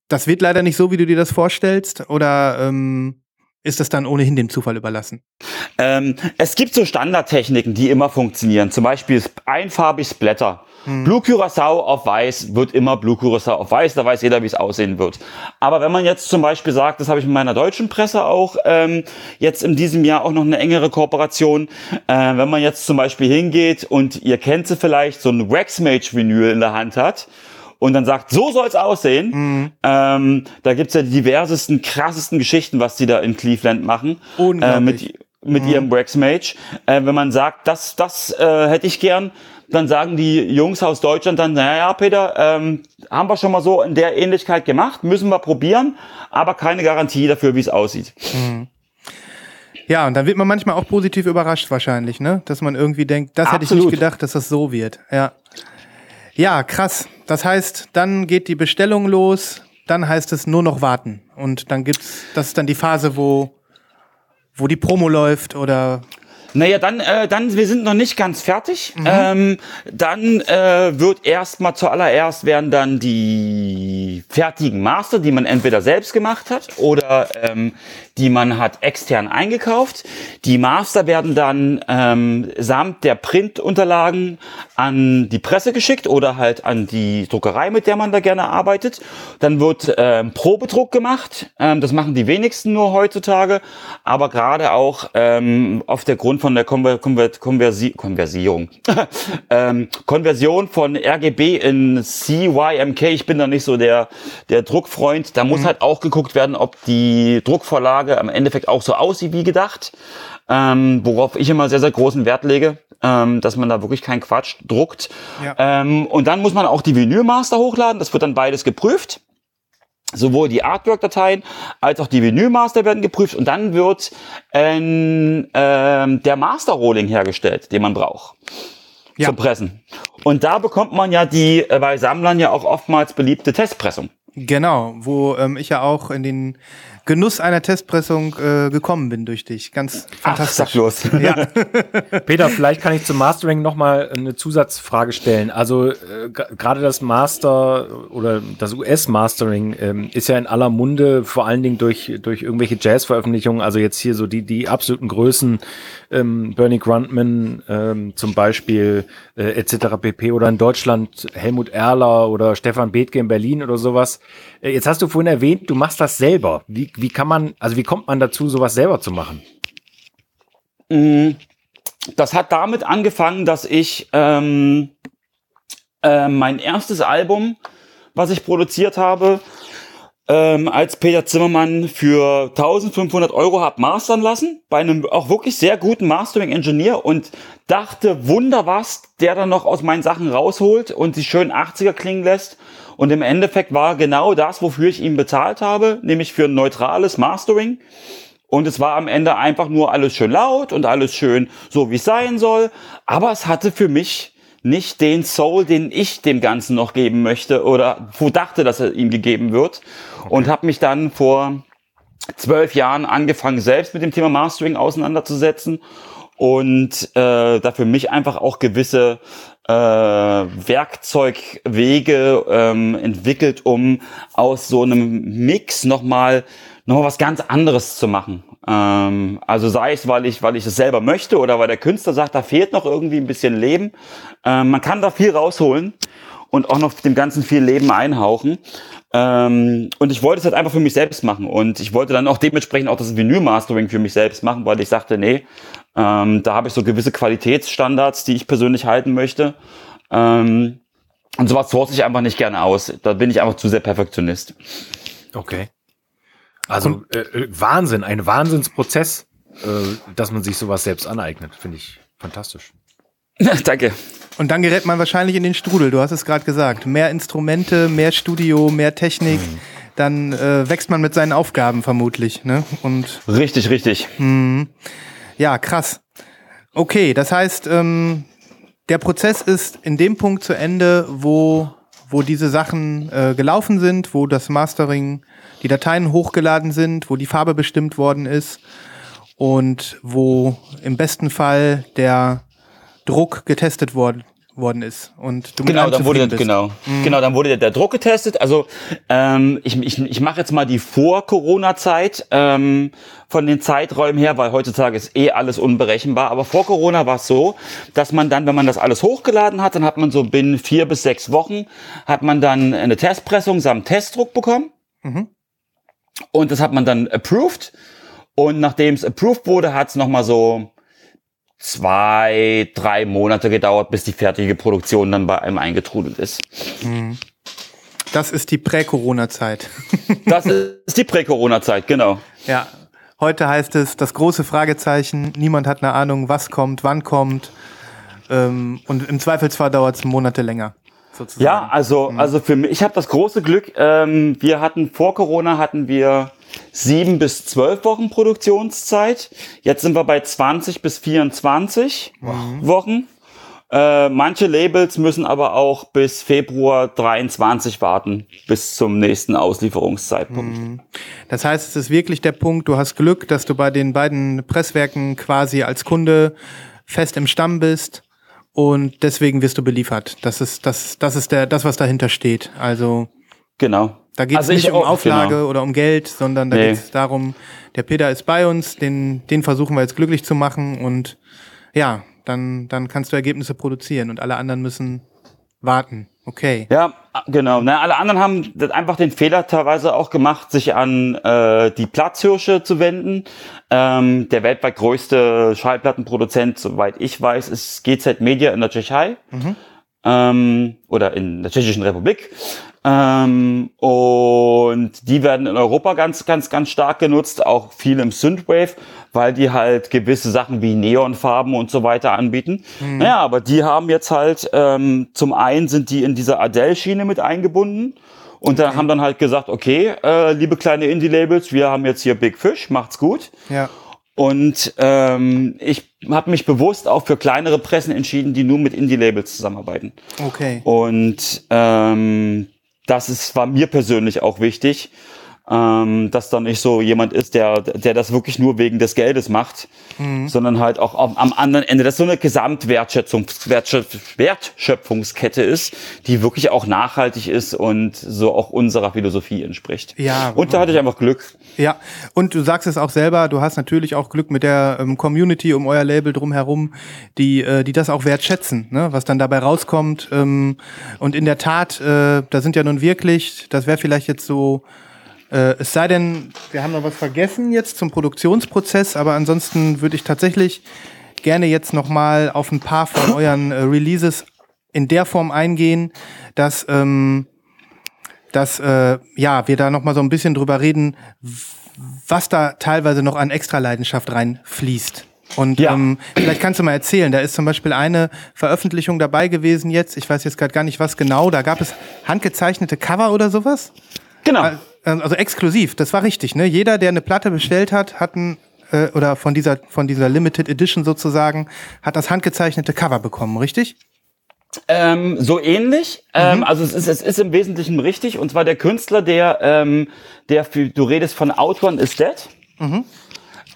das wird leider nicht so, wie du dir das vorstellst? Oder ähm, ist das dann ohnehin dem Zufall überlassen?
Ähm, es gibt so Standardtechniken, die immer funktionieren. Zum Beispiel einfarbig Splatter. Hm. Blue Curacao auf weiß wird immer Blue Curacao auf weiß, da weiß jeder, wie es aussehen wird. Aber wenn man jetzt zum Beispiel sagt, das habe ich mit meiner deutschen Presse auch ähm, jetzt in diesem Jahr auch noch eine engere Kooperation, äh, wenn man jetzt zum Beispiel hingeht und ihr kennt sie vielleicht, so ein Waxmage Vinyl in der Hand hat und dann sagt, so soll's aussehen. Mhm. Ähm, da gibt's ja die diversesten, krassesten Geschichten, was die da in Cleveland machen. Äh, mit mit mhm. ihrem Wax Mage. Äh, wenn man sagt, das, das äh, hätte ich gern, dann sagen die Jungs aus Deutschland dann, naja, Peter, ähm, haben wir schon mal so in der Ähnlichkeit gemacht, müssen wir probieren, aber keine Garantie dafür, wie es aussieht. Mhm.
Ja, und dann wird man manchmal auch positiv überrascht wahrscheinlich, ne? Dass man irgendwie denkt, das Absolut. hätte ich nicht gedacht, dass das so wird. Ja. Ja, krass. Das heißt, dann geht die Bestellung los, dann heißt es nur noch warten. Und dann gibt's, das ist dann die Phase, wo, wo die Promo läuft oder
naja, dann, äh, dann, wir sind noch nicht ganz fertig. Mhm. Ähm, dann äh, wird erstmal zuallererst werden dann die fertigen Master, die man entweder selbst gemacht hat oder ähm, die man hat extern eingekauft. Die Master werden dann ähm, samt der Printunterlagen an die Presse geschickt oder halt an die Druckerei, mit der man da gerne arbeitet. Dann wird ähm, Probedruck gemacht. Ähm, das machen die wenigsten nur heutzutage, aber gerade auch ähm, auf der Grund von der Konver Konver Konversi Konversierung. *laughs* ähm, Konversion von RGB in CYMK. Ich bin da nicht so der, der Druckfreund. Da muss mhm. halt auch geguckt werden, ob die Druckvorlage Anlage am Endeffekt auch so aussieht wie gedacht. Ähm, worauf ich immer sehr, sehr großen Wert lege, ähm, dass man da wirklich keinen Quatsch druckt. Ja. Ähm, und dann muss man auch die Vinylmaster hochladen. Das wird dann beides geprüft. Sowohl die Artwork-Dateien als auch die Vinylmaster werden geprüft und dann wird ähm, ähm, der Master-Rolling hergestellt, den man braucht ja. zum Pressen. Und da bekommt man ja die äh, bei Sammlern ja auch oftmals beliebte Testpressung.
Genau, wo ähm, ich ja auch in den Genuss einer Testpressung äh, gekommen bin durch dich. Ganz fantastisch. Ach,
los. *laughs* Ja. *laughs* Peter, vielleicht kann ich zum Mastering nochmal eine Zusatzfrage stellen. Also äh, gerade das Master oder das US-Mastering ähm, ist ja in aller Munde, vor allen Dingen durch, durch irgendwelche Jazz-Veröffentlichungen. Also jetzt hier so die, die absoluten Größen, ähm, Bernie Grundman ähm, zum Beispiel, äh, etc. pp. Oder in Deutschland Helmut Erler oder Stefan Bethke in Berlin oder sowas. Äh, jetzt hast du vorhin erwähnt, du machst das selber. Wie, wie kann man, also wie kommt man dazu, sowas selber zu machen?
Mhm. das hat damit angefangen, dass ich ähm, äh, mein erstes Album, was ich produziert habe, ähm, als Peter Zimmermann für 1500 Euro hab mastern lassen, bei einem auch wirklich sehr guten Mastering-Engineer und dachte, wunder was, der dann noch aus meinen Sachen rausholt und die schön 80er klingen lässt. Und im Endeffekt war genau das, wofür ich ihn bezahlt habe, nämlich für ein neutrales Mastering. Und es war am Ende einfach nur alles schön laut und alles schön so, wie es sein soll. Aber es hatte für mich nicht den Soul, den ich dem Ganzen noch geben möchte oder wo dachte, dass er ihm gegeben wird. Okay. Und habe mich dann vor zwölf Jahren angefangen, selbst mit dem Thema Mastering auseinanderzusetzen und äh, da für mich einfach auch gewisse äh, Werkzeugwege ähm, entwickelt, um aus so einem Mix nochmal noch was ganz anderes zu machen. Ähm, also sei es, weil ich, weil ich es selber möchte oder weil der Künstler sagt, da fehlt noch irgendwie ein bisschen Leben. Ähm, man kann da viel rausholen und auch noch dem Ganzen viel Leben einhauchen. Ähm, und ich wollte es halt einfach für mich selbst machen. Und ich wollte dann auch dementsprechend auch das Vinyl-Mastering für mich selbst machen, weil ich sagte, nee, ähm, da habe ich so gewisse Qualitätsstandards, die ich persönlich halten möchte. Ähm, und sowas source ich einfach nicht gerne aus. Da bin ich einfach zu sehr Perfektionist.
Okay. Also äh, äh, Wahnsinn, ein Wahnsinnsprozess, äh, dass man sich sowas selbst aneignet, finde ich fantastisch. *laughs*
Danke.
Und dann gerät man wahrscheinlich in den Strudel, du hast es gerade gesagt. Mehr Instrumente, mehr Studio, mehr Technik. Mhm. Dann äh, wächst man mit seinen Aufgaben vermutlich. Ne?
Und richtig, richtig.
Mh, ja, krass. Okay, das heißt, ähm, der Prozess ist in dem Punkt zu Ende, wo, wo diese Sachen äh, gelaufen sind, wo das Mastering die Dateien hochgeladen sind, wo die Farbe bestimmt worden ist und wo im besten Fall der Druck getestet worden worden ist und
du genau dann wurde bist. genau mhm. genau dann wurde der, der, Druck getestet also ähm, ich, ich, ich mache jetzt mal die vor Corona Zeit ähm, von den Zeiträumen her weil heutzutage ist eh alles unberechenbar aber vor Corona war es so dass man dann wenn man das alles hochgeladen hat dann hat man so binnen vier bis sechs Wochen hat man dann eine Testpressung samt Testdruck bekommen mhm. Und das hat man dann approved. Und nachdem es approved wurde, hat es nochmal so zwei, drei Monate gedauert, bis die fertige Produktion dann bei einem eingetrudelt ist. Mhm.
Das ist die Prä-Corona-Zeit. *laughs*
das ist die Prä-Corona-Zeit, genau.
Ja. Heute heißt es das große Fragezeichen. Niemand hat eine Ahnung, was kommt, wann kommt. Ähm, und im Zweifelsfall dauert es Monate länger
sozusagen. Ja, also, mhm. also für mich, ich habe das große Glück, ähm, wir hatten vor Corona hatten wir sieben bis zwölf Wochen Produktionszeit. Jetzt sind wir bei 20 bis 24 mhm. Wochen. Äh, manche Labels müssen aber auch bis Februar 23 warten, bis zum nächsten Auslieferungszeitpunkt. Mhm.
Das heißt, es ist wirklich der Punkt, du hast Glück, dass du bei den beiden Presswerken quasi als Kunde fest im Stamm bist und deswegen wirst du beliefert. Das ist das, das ist der, das was dahinter steht. Also
genau.
Da geht es also nicht um Auflage genau. oder um Geld, sondern da nee. geht es darum, der Peter ist bei uns, den, den versuchen wir jetzt glücklich zu machen und ja, dann, dann kannst du Ergebnisse produzieren und alle anderen müssen warten. Okay.
Ja, genau. Na, alle anderen haben einfach den Fehler teilweise auch gemacht, sich an äh, die Platzhirsche zu wenden. Ähm, der weltweit größte Schallplattenproduzent, soweit ich weiß, ist GZ Media in der Tschechei. Mhm. Ähm, oder in der Tschechischen Republik. Ähm, und die werden in Europa ganz, ganz, ganz stark genutzt, auch viel im Synthwave, weil die halt gewisse Sachen wie Neonfarben und so weiter anbieten. Mhm. Naja, aber die haben jetzt halt, ähm, zum einen sind die in dieser Adele-Schiene mit eingebunden und dann okay. haben dann halt gesagt, okay, äh, liebe kleine Indie-Labels, wir haben jetzt hier Big Fish, macht's gut.
Ja.
Und ähm, ich habe mich bewusst auch für kleinere Pressen entschieden, die nur mit Indie-Labels zusammenarbeiten.
Okay.
Und ähm, das ist, war mir persönlich auch wichtig, ähm, dass da nicht so jemand ist, der, der das wirklich nur wegen des Geldes macht, mhm. sondern halt auch am, am anderen Ende, dass so eine Gesamtwertschöpfungs Wertschöpfungskette ist, die wirklich auch nachhaltig ist und so auch unserer Philosophie entspricht.
Ja.
Und da hatte ich einfach Glück.
Ja, und du sagst es auch selber, du hast natürlich auch Glück mit der ähm, Community um euer Label drumherum, die, äh, die das auch wertschätzen, ne? was dann dabei rauskommt. Ähm, und in der Tat, äh, da sind ja nun wirklich, das wäre vielleicht jetzt so äh, es sei denn, wir haben noch was vergessen jetzt zum Produktionsprozess, aber ansonsten würde ich tatsächlich gerne jetzt nochmal auf ein paar von euren äh, Releases in der Form eingehen, dass, ähm, dass äh, ja, wir da nochmal so ein bisschen drüber reden, was da teilweise noch an Extra-Leidenschaft reinfließt. Und ja. ähm, vielleicht kannst du mal erzählen, da ist zum Beispiel eine Veröffentlichung dabei gewesen jetzt, ich weiß jetzt gerade gar nicht was genau, da gab es handgezeichnete Cover oder sowas?
Genau.
Also exklusiv, das war richtig, ne? Jeder, der eine Platte bestellt hat, hat ein äh, oder von dieser von dieser Limited Edition sozusagen, hat das handgezeichnete Cover bekommen, richtig?
Ähm, so ähnlich. Ähm, mhm. Ähm, also es ist, es ist im Wesentlichen richtig. Und zwar der Künstler, der, ähm, der für, du redest von Outrun is Dead. Mhm.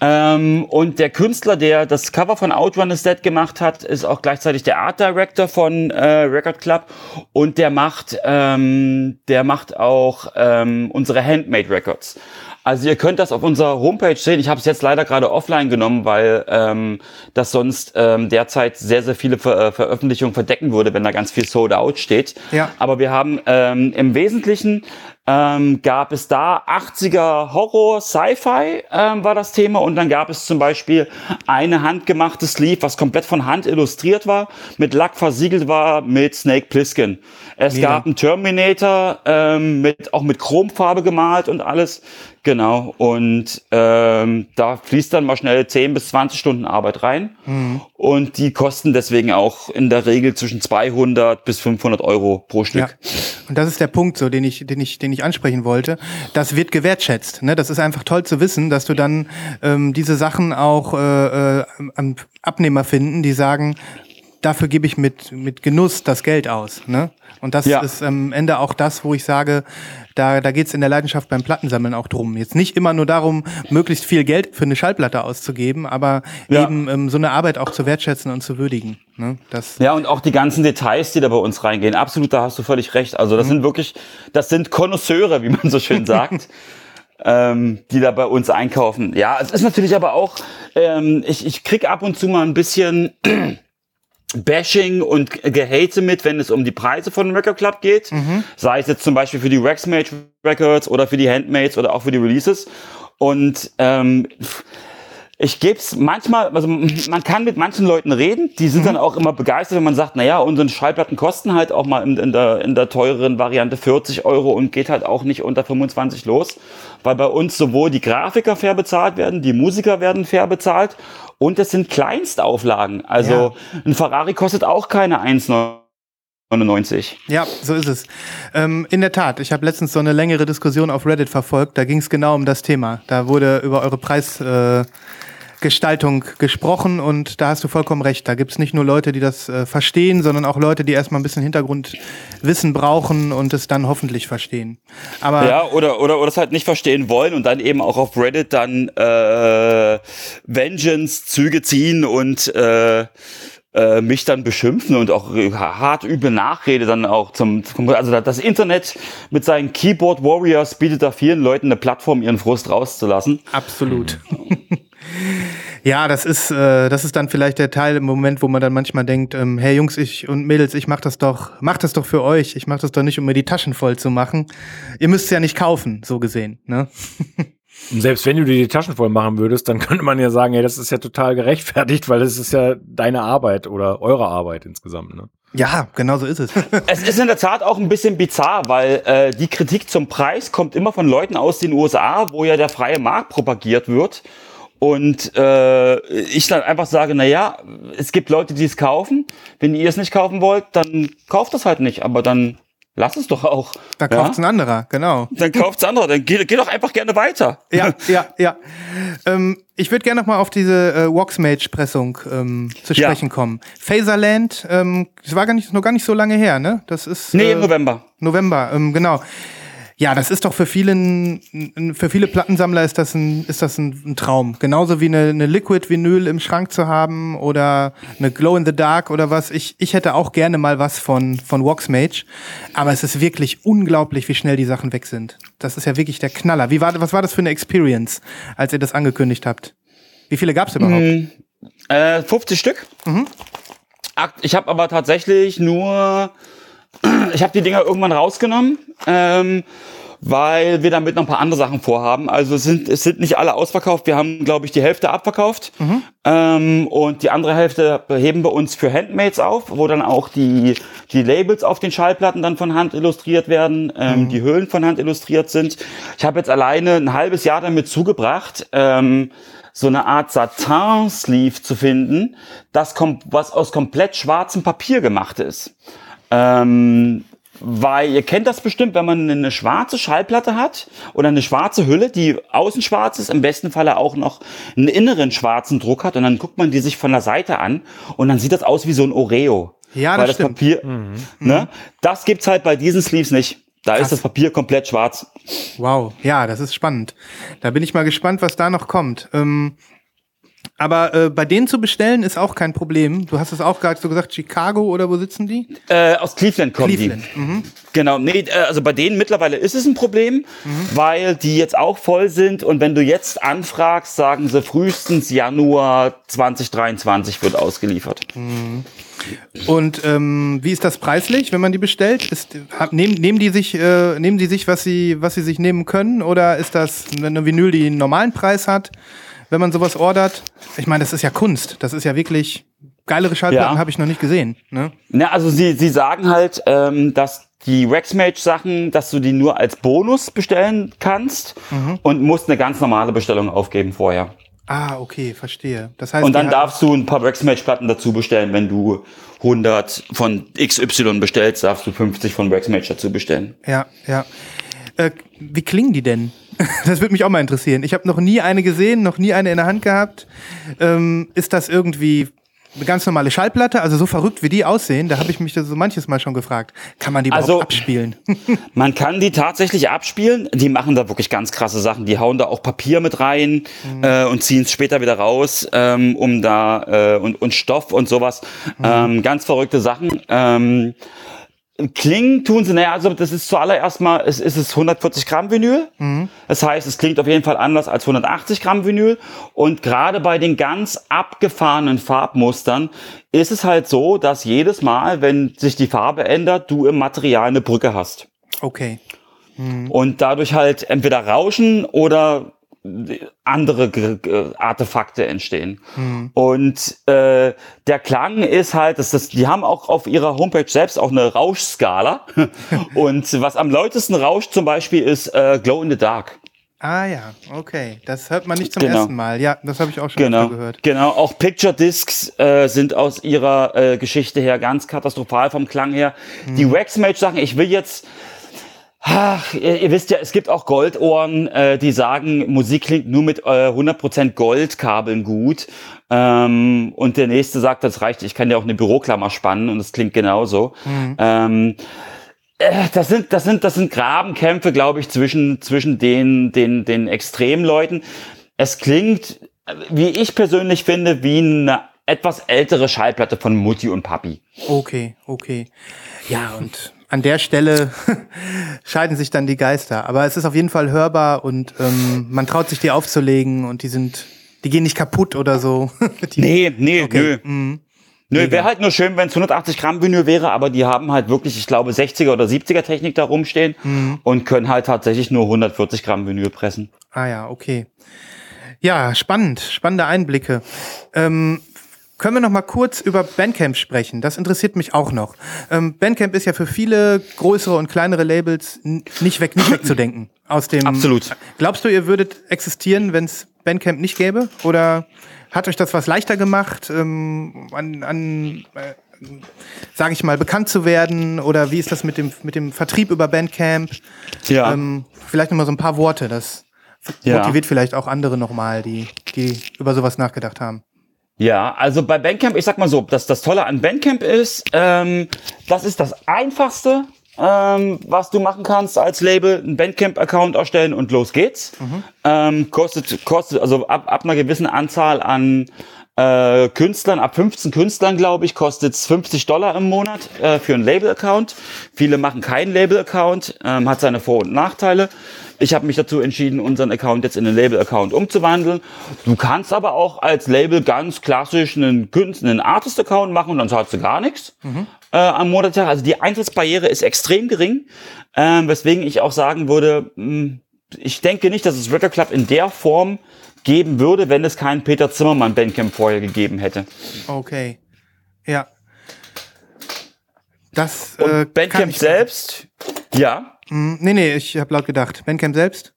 Ähm, und der Künstler, der das Cover von Outrun is Dead gemacht hat, ist auch gleichzeitig der Art Director von äh, Record Club und der macht, ähm, der macht auch ähm, unsere Handmade Records. Also ihr könnt das auf unserer Homepage sehen. Ich habe es jetzt leider gerade offline genommen, weil ähm, das sonst ähm, derzeit sehr, sehr viele Ver äh, Veröffentlichungen verdecken würde, wenn da ganz viel Sold Out steht. Ja. Aber wir haben ähm, im Wesentlichen ähm, gab es da 80er Horror, Sci-Fi ähm, war das Thema und dann gab es zum Beispiel eine handgemachte Sleeve, was komplett von Hand illustriert war, mit Lack versiegelt war, mit Snake Plissken. Es ja. gab einen Terminator ähm, mit auch mit Chromfarbe gemalt und alles. Genau. Und ähm, da fließt dann mal schnell 10 bis 20 Stunden Arbeit rein. Mhm. Und die kosten deswegen auch in der Regel zwischen 200 bis 500 Euro pro Stück.
Ja. Und das ist der Punkt, so den ich, den ich, den ich ansprechen wollte. Das wird gewertschätzt. Ne? Das ist einfach toll zu wissen, dass du dann ähm, diese Sachen auch äh, äh, Abnehmer finden, die sagen, dafür gebe ich mit, mit Genuss das Geld aus. Ne? Und das ja. ist am Ende auch das, wo ich sage, da, da geht es in der Leidenschaft beim Plattensammeln auch drum. Jetzt nicht immer nur darum, möglichst viel Geld für eine Schallplatte auszugeben, aber ja. eben ähm, so eine Arbeit auch zu wertschätzen und zu würdigen. Ne?
Das ja, und auch die ganzen Details, die da bei uns reingehen. Absolut, da hast du völlig recht. Also das mhm. sind wirklich, das sind Konnoisseure, wie man so schön *laughs* sagt. ähm, die da bei uns einkaufen. Ja, es ist natürlich aber auch, ähm, ich, ich krieg ab und zu mal ein bisschen Bashing und Gehate mit, wenn es um die Preise von Record Club geht. Mhm. Sei es jetzt zum Beispiel für die Waxmade Records oder für die Handmaids oder auch für die Releases. Und ähm, ich gebe es manchmal, also man kann mit manchen Leuten reden, die sind mhm. dann auch immer begeistert, wenn man sagt, naja, unsere Schallplatten kosten halt auch mal in, in, der, in der teureren Variante 40 Euro und geht halt auch nicht unter 25 los, weil bei uns sowohl die Grafiker fair bezahlt werden, die Musiker werden fair bezahlt und es sind Kleinstauflagen. Also ja. ein Ferrari kostet auch keine 1,99.
Ja, so ist es. Ähm, in der Tat, ich habe letztens so eine längere Diskussion auf Reddit verfolgt. Da ging es genau um das Thema. Da wurde über eure Preis... Äh, Gestaltung gesprochen und da hast du vollkommen recht. Da gibt es nicht nur Leute, die das äh, verstehen, sondern auch Leute, die erstmal ein bisschen Hintergrundwissen brauchen und es dann hoffentlich verstehen.
Aber ja, oder, oder, oder es halt nicht verstehen wollen und dann eben auch auf Reddit dann äh, Vengeance-Züge ziehen und äh, äh, mich dann beschimpfen und auch hart üble Nachrede dann auch zum, zum also das Internet mit seinen Keyboard Warriors bietet da vielen Leuten eine Plattform, ihren Frust rauszulassen.
Absolut. *laughs* Ja, das ist, äh, das ist dann vielleicht der Teil im Moment, wo man dann manchmal denkt, ähm, hey Jungs, ich und Mädels, ich mach das doch, mach das doch für euch. Ich mach das doch nicht, um mir die Taschen voll zu machen. Ihr müsst es ja nicht kaufen, so gesehen. Ne? *laughs*
Und selbst wenn du dir die Taschen voll machen würdest, dann könnte man ja sagen, hey, das ist ja total gerechtfertigt, weil das ist ja deine Arbeit oder eure Arbeit insgesamt. Ne?
Ja, genau so ist es. *laughs*
es ist in der Tat auch ein bisschen bizarr, weil äh, die Kritik zum Preis kommt immer von Leuten aus den USA, wo ja der freie Markt propagiert wird. Und äh, ich dann einfach sage, na ja, es gibt Leute, die es kaufen. Wenn ihr es nicht kaufen wollt, dann kauft es halt nicht. Aber dann lass es doch auch.
Dann ja? kauft es ein anderer, genau.
Dann kauft es ein anderer. Dann geh, geh doch einfach gerne weiter.
Ja, *laughs* ja, ja. Ähm, ich würde gerne noch mal auf diese äh, Waxmage-Pressung ähm, zu sprechen ja. kommen. Phaserland, ähm, das war gar nicht, noch gar nicht so lange her, ne? Das ist.
Nee, äh, im November.
November, ähm, genau. Ja, das ist doch für viele, für viele Plattensammler ist das ein, ist das ein, ein Traum. Genauso wie eine, eine Liquid-Vinyl im Schrank zu haben oder eine Glow in the Dark oder was. Ich, ich hätte auch gerne mal was von, von Waxmage. Aber es ist wirklich unglaublich, wie schnell die Sachen weg sind. Das ist ja wirklich der Knaller. Wie war, was war das für eine Experience, als ihr das angekündigt habt? Wie viele gab es überhaupt? Hm,
äh, 50 Stück. Mhm. Ich habe aber tatsächlich nur ich habe die Dinger irgendwann rausgenommen, ähm, weil wir damit noch ein paar andere Sachen vorhaben. Also es sind, es sind nicht alle ausverkauft. Wir haben, glaube ich, die Hälfte abverkauft. Mhm. Ähm, und die andere Hälfte heben wir uns für Handmaids auf, wo dann auch die, die Labels auf den Schallplatten dann von Hand illustriert werden, ähm, mhm. die Höhlen von Hand illustriert sind. Ich habe jetzt alleine ein halbes Jahr damit zugebracht, ähm, so eine Art Satin-Sleeve zu finden, das kommt, was aus komplett schwarzem Papier gemacht ist. Ähm, weil ihr kennt das bestimmt, wenn man eine schwarze Schallplatte hat oder eine schwarze Hülle, die außen schwarz ist, im besten Falle auch noch einen inneren schwarzen Druck hat und dann guckt man die sich von der Seite an und dann sieht das aus wie so ein Oreo.
Ja,
das,
das
stimmt. Papier, mhm. ne, das gibt's halt bei diesen Sleeves nicht. Da Krass. ist das Papier komplett schwarz.
Wow, ja, das ist spannend. Da bin ich mal gespannt, was da noch kommt. Ähm, aber äh, bei denen zu bestellen ist auch kein Problem. Du hast es auch gerade so gesagt, Chicago oder wo sitzen die?
Äh, aus Cleveland kommen Cleveland. die. Mhm. Genau, nee, äh, also bei denen mittlerweile ist es ein Problem, mhm. weil die jetzt auch voll sind und wenn du jetzt anfragst, sagen sie frühestens Januar 2023 wird ausgeliefert. Mhm.
Und ähm, wie ist das preislich, wenn man die bestellt? Ist, hab, nehmen, nehmen die sich, äh, nehmen die sich, was sie, was sie sich nehmen können, oder ist das eine Vinyl, die einen normalen Preis hat? Wenn man sowas ordert. Ich meine, das ist ja Kunst. Das ist ja wirklich geilere Schallplatten ja. habe ich noch nicht gesehen. Ne?
Na, also sie, sie sagen halt, ähm, dass die Rexmage-Sachen, dass du die nur als Bonus bestellen kannst mhm. und musst eine ganz normale Bestellung aufgeben vorher.
Ah, okay, verstehe. Das heißt,
und dann darfst du ein paar Rexmage-Platten dazu bestellen. Wenn du 100 von XY bestellst, darfst du 50 von Rexmage dazu bestellen.
Ja, ja. Äh, wie klingen die denn? *laughs* Das würde mich auch mal interessieren. Ich habe noch nie eine gesehen, noch nie eine in der Hand gehabt. Ähm, ist das irgendwie eine ganz normale Schallplatte, also so verrückt wie die aussehen, da habe ich mich so manches Mal schon gefragt. Kann man die überhaupt also, abspielen? *laughs*
man kann die tatsächlich abspielen. Die machen da wirklich ganz krasse Sachen. Die hauen da auch Papier mit rein mhm. äh, und ziehen es später wieder raus, ähm, um da äh, und, und Stoff und sowas. Mhm. Ähm, ganz verrückte Sachen. Ähm, Klingen tun sie, naja, also das ist zuallererst mal, es ist es 140 Gramm Vinyl. Mhm. Das heißt, es klingt auf jeden Fall anders als 180 Gramm Vinyl. Und gerade bei den ganz abgefahrenen Farbmustern ist es halt so, dass jedes Mal, wenn sich die Farbe ändert, du im Material eine Brücke hast.
Okay.
Mhm. Und dadurch halt entweder Rauschen oder andere Artefakte entstehen. Mhm. Und äh, der Klang ist halt, dass das, die haben auch auf ihrer Homepage selbst auch eine Rauschskala. *laughs* und was am lautesten rauscht zum Beispiel ist äh, Glow in the Dark.
Ah ja, okay. Das hört man nicht zum genau. ersten Mal. Ja, das habe ich auch schon
genau.
gehört.
Genau, auch Picture Discs äh, sind aus ihrer äh, Geschichte her ganz katastrophal vom Klang her. Mhm. Die Waxmage-Sachen, ich will jetzt Ach, ihr, ihr, wisst ja, es gibt auch Goldohren, äh, die sagen, Musik klingt nur mit äh, 100% Goldkabeln gut. Ähm, und der nächste sagt, das reicht, ich kann ja auch eine Büroklammer spannen und es klingt genauso. Mhm. Ähm, äh, das sind, das sind, das sind Grabenkämpfe, glaube ich, zwischen, zwischen den, den, den Extremleuten. Es klingt, wie ich persönlich finde, wie eine etwas ältere Schallplatte von Mutti und Papi.
Okay, okay. Ja, und an der Stelle *laughs* scheiden sich dann die Geister. Aber es ist auf jeden Fall hörbar und ähm, man traut sich die aufzulegen und die sind, die gehen nicht kaputt oder so. *laughs*
die, nee, nee, okay. nö. Mhm. Nö, wäre halt nur schön, wenn es 180 Gramm Vinyl wäre, aber die haben halt wirklich, ich glaube, 60er oder 70er Technik da rumstehen mhm. und können halt tatsächlich nur 140 Gramm Vinyl pressen.
Ah ja, okay. Ja, spannend, spannende Einblicke. Ähm, können wir noch mal kurz über Bandcamp sprechen? Das interessiert mich auch noch. Ähm, Bandcamp ist ja für viele größere und kleinere Labels nicht weg, nicht wegzudenken. Aus dem.
Absolut.
Glaubst du, ihr würdet existieren, wenn es Bandcamp nicht gäbe? Oder hat euch das was leichter gemacht, ähm, an, an äh, sage ich mal, bekannt zu werden? Oder wie ist das mit dem mit dem Vertrieb über Bandcamp? Ja. Ähm, vielleicht noch mal so ein paar Worte. Das motiviert ja. vielleicht auch andere noch mal, die die über sowas nachgedacht haben.
Ja, also bei Bandcamp, ich sag mal so, dass das Tolle an Bandcamp ist, ähm, das ist das Einfachste, ähm, was du machen kannst als Label, einen Bandcamp-Account erstellen und los geht's. Mhm. Ähm, kostet, kostet, also ab, ab einer gewissen Anzahl an äh, Künstlern, ab 15 Künstlern, glaube ich, kostet es 50 Dollar im Monat äh, für einen Label-Account. Viele machen keinen Label-Account, ähm, hat seine Vor- und Nachteile. Ich habe mich dazu entschieden, unseren Account jetzt in einen Label-Account umzuwandeln. Du kannst aber auch als Label ganz klassisch einen, Künstler, einen Artist-Account machen und dann zahlst du gar nichts mhm. äh, am Monatstag. Also die Eintrittsbarriere ist extrem gering, äh, weswegen ich auch sagen würde, mh, hm, ich denke nicht, dass es Record Club in der Form geben würde, wenn es keinen Peter Zimmermann Bandcamp vorher gegeben hätte.
Okay. Ja. Das
Und
äh,
Bandcamp selbst, ja.
Hm, nee, nee, ich habe laut gedacht. Bandcamp selbst?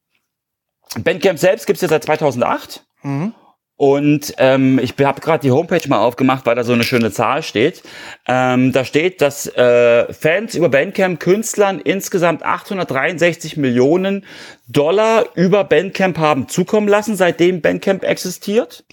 Bandcamp selbst gibt's ja seit 2008.
Mhm.
Und ähm, ich habe gerade die Homepage mal aufgemacht, weil da so eine schöne Zahl steht. Ähm, da steht, dass äh, Fans über Bandcamp Künstlern insgesamt 863 Millionen Dollar über Bandcamp haben zukommen lassen, seitdem Bandcamp existiert.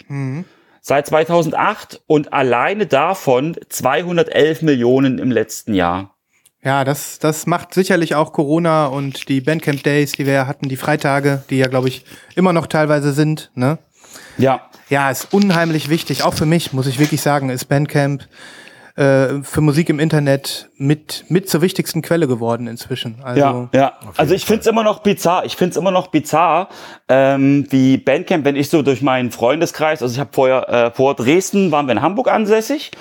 Seit 2008 und alleine davon 211 Millionen im letzten Jahr.
Ja, das, das macht sicherlich auch Corona und die Bandcamp Days, die wir ja hatten, die Freitage, die ja, glaube ich, immer noch teilweise sind. Ne?
Ja,
Ja, ist unheimlich wichtig. Auch für mich, muss ich wirklich sagen, ist Bandcamp äh, für Musik im Internet mit, mit zur wichtigsten Quelle geworden inzwischen. Also,
Ja, ja. Also ich find's immer noch bizarr. Ich find's immer noch bizarr, ähm, wie Bandcamp, wenn ich so durch meinen Freundeskreis, also ich habe vorher äh, vor Dresden waren wir in Hamburg ansässig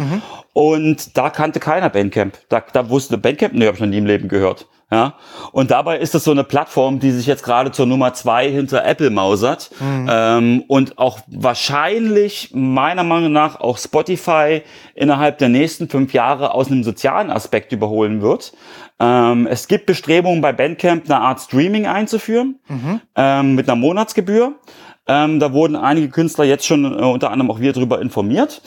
und da kannte keiner Bandcamp. Da, da wusste Bandcamp, nee, habe ich noch nie im Leben gehört. Ja, und dabei ist das so eine Plattform, die sich jetzt gerade zur Nummer zwei hinter Apple mausert ähm, und auch wahrscheinlich meiner Meinung nach auch Spotify innerhalb der nächsten fünf Jahre aus einem sozialen Aspekt überholen wird. Ähm, es gibt Bestrebungen bei Bandcamp eine Art Streaming einzuführen ähm, mit einer Monatsgebühr. Ähm, da wurden einige Künstler jetzt schon äh, unter anderem auch wir darüber informiert.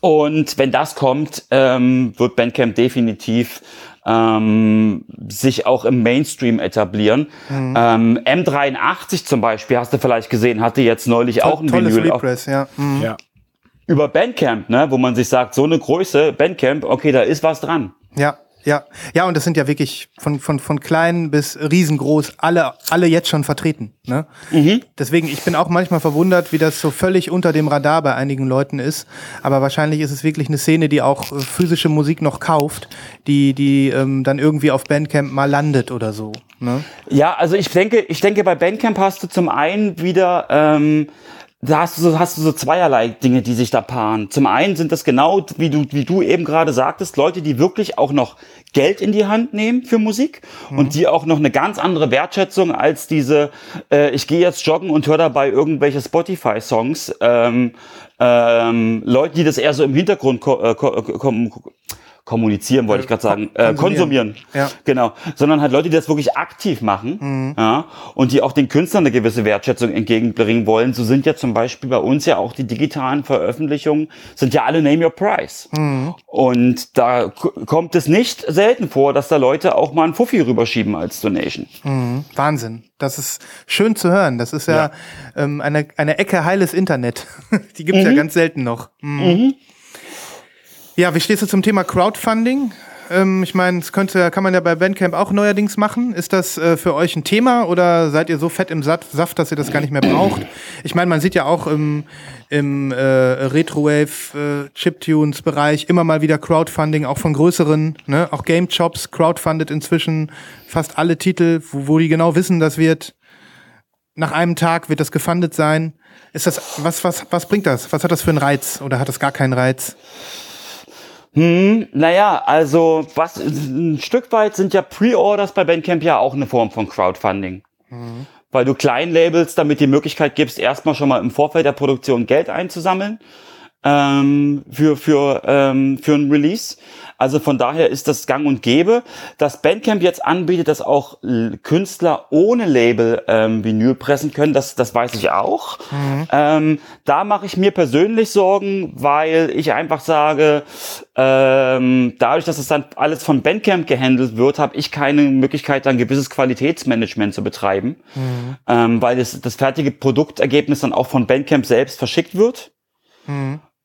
Und wenn das kommt, ähm, wird Bandcamp definitiv ähm, sich auch im Mainstream etablieren. Ähm, M83 zum Beispiel, hast du vielleicht gesehen, hatte jetzt neulich auch ein
tolles
Vinyl
Repress, ja. Mhm.
Ja.
über Bandcamp, ne, wo man sich sagt, so eine Größe, Bandcamp, okay, da ist was dran.
Ja, ja. Ja, und das sind ja wirklich von, von, von klein bis riesengroß alle, alle jetzt schon vertreten. Ne? Deswegen, ich bin auch manchmal verwundert, wie das so völlig unter dem Radar bei einigen Leuten ist. Aber wahrscheinlich ist es wirklich eine Szene, die auch äh, physische Musik noch kauft, die, die ähm, dann irgendwie auf Bandcamp mal landet oder so. Ne?
Ja, also ich denke, ich denke, bei Bandcamp hast du zum einen wieder, ähm, da hast du so, hast du so zweierlei Dinge, die sich da paaren. Zum einen sind das genau, wie du, wie du eben gerade sagtest, Leute, die wirklich auch noch Geld in die Hand nehmen für Musik und die auch noch eine ganz andere Wertschätzung als diese, äh, ich gehe jetzt joggen und höre dabei irgendwelche Spotify-Songs, ähm, ähm, Leute, die das eher so im Hintergrund ko äh, ko kom kommunizieren, wollte ich gerade sagen, äh,
konsumieren. Ja.
Genau, sondern halt Leute, die das wirklich aktiv machen ja, und die auch den Künstlern eine gewisse Wertschätzung entgegenbringen wollen. So sind ja zum Beispiel bei uns ja auch die digitalen Veröffentlichungen, sind ja alle Name Your Price. Und da kommt es nicht selten vor, dass da Leute auch mal einen Fuffi rüberschieben als Donation.
Mhm. Wahnsinn. Das ist schön zu hören. Das ist ja, Ähm, eine, eine Ecke heiles Internet. *laughs* die gibt's ja ganz selten noch. Ja, wie stehst du zum Thema Crowdfunding? Ähm, ich meine, das könnte, kann man ja bei Bandcamp auch neuerdings machen. Ist das äh, für euch ein Thema oder seid ihr so fett im Saft, dass ihr das gar nicht mehr braucht? Ich meine, man sieht ja auch im, im äh, Retrowave äh, immer mal wieder Crowdfunding, auch von größeren, ne? auch Game Shops crowdfundet inzwischen fast alle Titel, wo, wo die genau wissen, das wird nach einem Tag wird das gefundet sein. Ist das, was, was, was bringt das? Was hat das für einen Reiz? Oder hat das gar keinen Reiz?
Hm, naja, also was ein Stück weit sind ja Pre-Orders bei Bandcamp ja auch eine Form von Crowdfunding. Weil du Kleinlabels damit die Möglichkeit gibst, erstmal schon mal im Vorfeld der Produktion Geld einzusammeln ähm, für, für, ähm, für ein Release. Also von daher ist das gang und gäbe. Dass Bandcamp jetzt anbietet, dass auch Künstler ohne Label ähm, Vinyl pressen können, das, das weiß ich auch. Ähm, da mache ich mir persönlich Sorgen, weil ich einfach sage, ähm, dadurch, dass es dann alles von Bandcamp gehandelt wird, habe ich keine Möglichkeit, dann gewisses Qualitätsmanagement zu betreiben, ähm, weil das, das fertige Produktergebnis dann auch von Bandcamp selbst verschickt wird.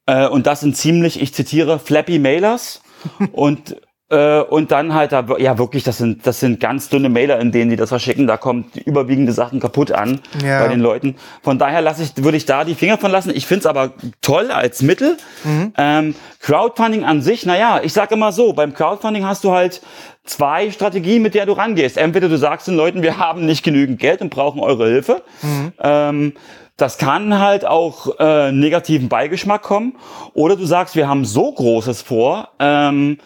Äh, und das sind ziemlich, ich zitiere, flappy Mailers. *laughs* und äh, und dann halt da, ja wirklich, das sind das sind ganz dünne Mailer, in denen die das verschicken. Da kommt die überwiegende Sachen kaputt an
Ja.
bei den Leuten. Von daher lasse ich, würde ich da die Finger von lassen. Ich finde es aber toll als Mittel. Ähm, Crowdfunding an sich, naja, ich sage immer so, beim Crowdfunding hast du halt zwei Strategien, mit der du rangehst. Entweder du sagst den Leuten, wir haben nicht genügend Geld und brauchen eure Hilfe. Ähm, das kann halt auch äh, negativen Beigeschmack kommen. Oder du sagst, wir haben so Großes vor ähm,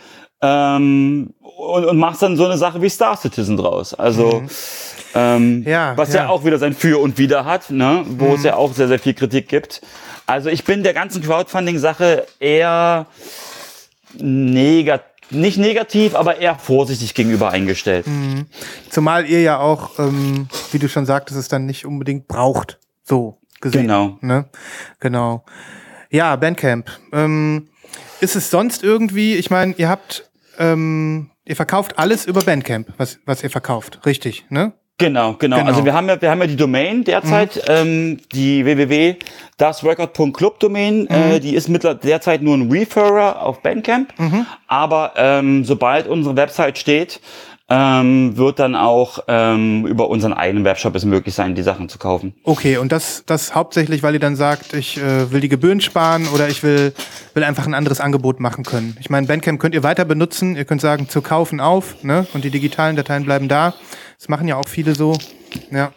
ähm, und, und machst dann so eine Sache wie Star Citizen draus. Also Ähm, ja, was ja. ja. auch wieder sein Für und Wider hat, ne? wo mhm. es ja auch sehr, sehr viel Kritik gibt. Also ich bin der ganzen Crowdfunding-Sache eher negativ nicht negativ, aber eher vorsichtig gegenüber eingestellt. Mhm.
Zumal ihr ja auch, ähm, wie du schon sagtest, es dann nicht unbedingt braucht. So gesehen. Genau. Ne? Genau. Ja, Bandcamp. Ähm, ist es sonst irgendwie, ich meine, ihr habt, ähm, ihr verkauft alles über Bandcamp, was, was ihr verkauft, richtig, ne?
Genau, genau, genau. Also wir haben ja, wir haben ja die Domain derzeit, mhm. ähm, die www.dasrecord.club Domain. Äh, mhm. Äh, die ist mittlerweile derzeit nur ein Referrer auf Bandcamp. Mhm. Aber ähm, sobald unsere Website steht, ähm, wird dann auch ähm, über unseren eigenen Webshop es möglich sein, die Sachen zu kaufen.
Okay, und das, das hauptsächlich, weil ihr dann sagt, ich äh, will die Gebühren sparen oder ich will, will einfach ein anderes Angebot machen können. Ich meine, Bandcamp könnt ihr weiter benutzen, ihr könnt sagen, zu kaufen auf, ne? Und die digitalen Dateien bleiben da. Das machen ja auch viele so. Ja.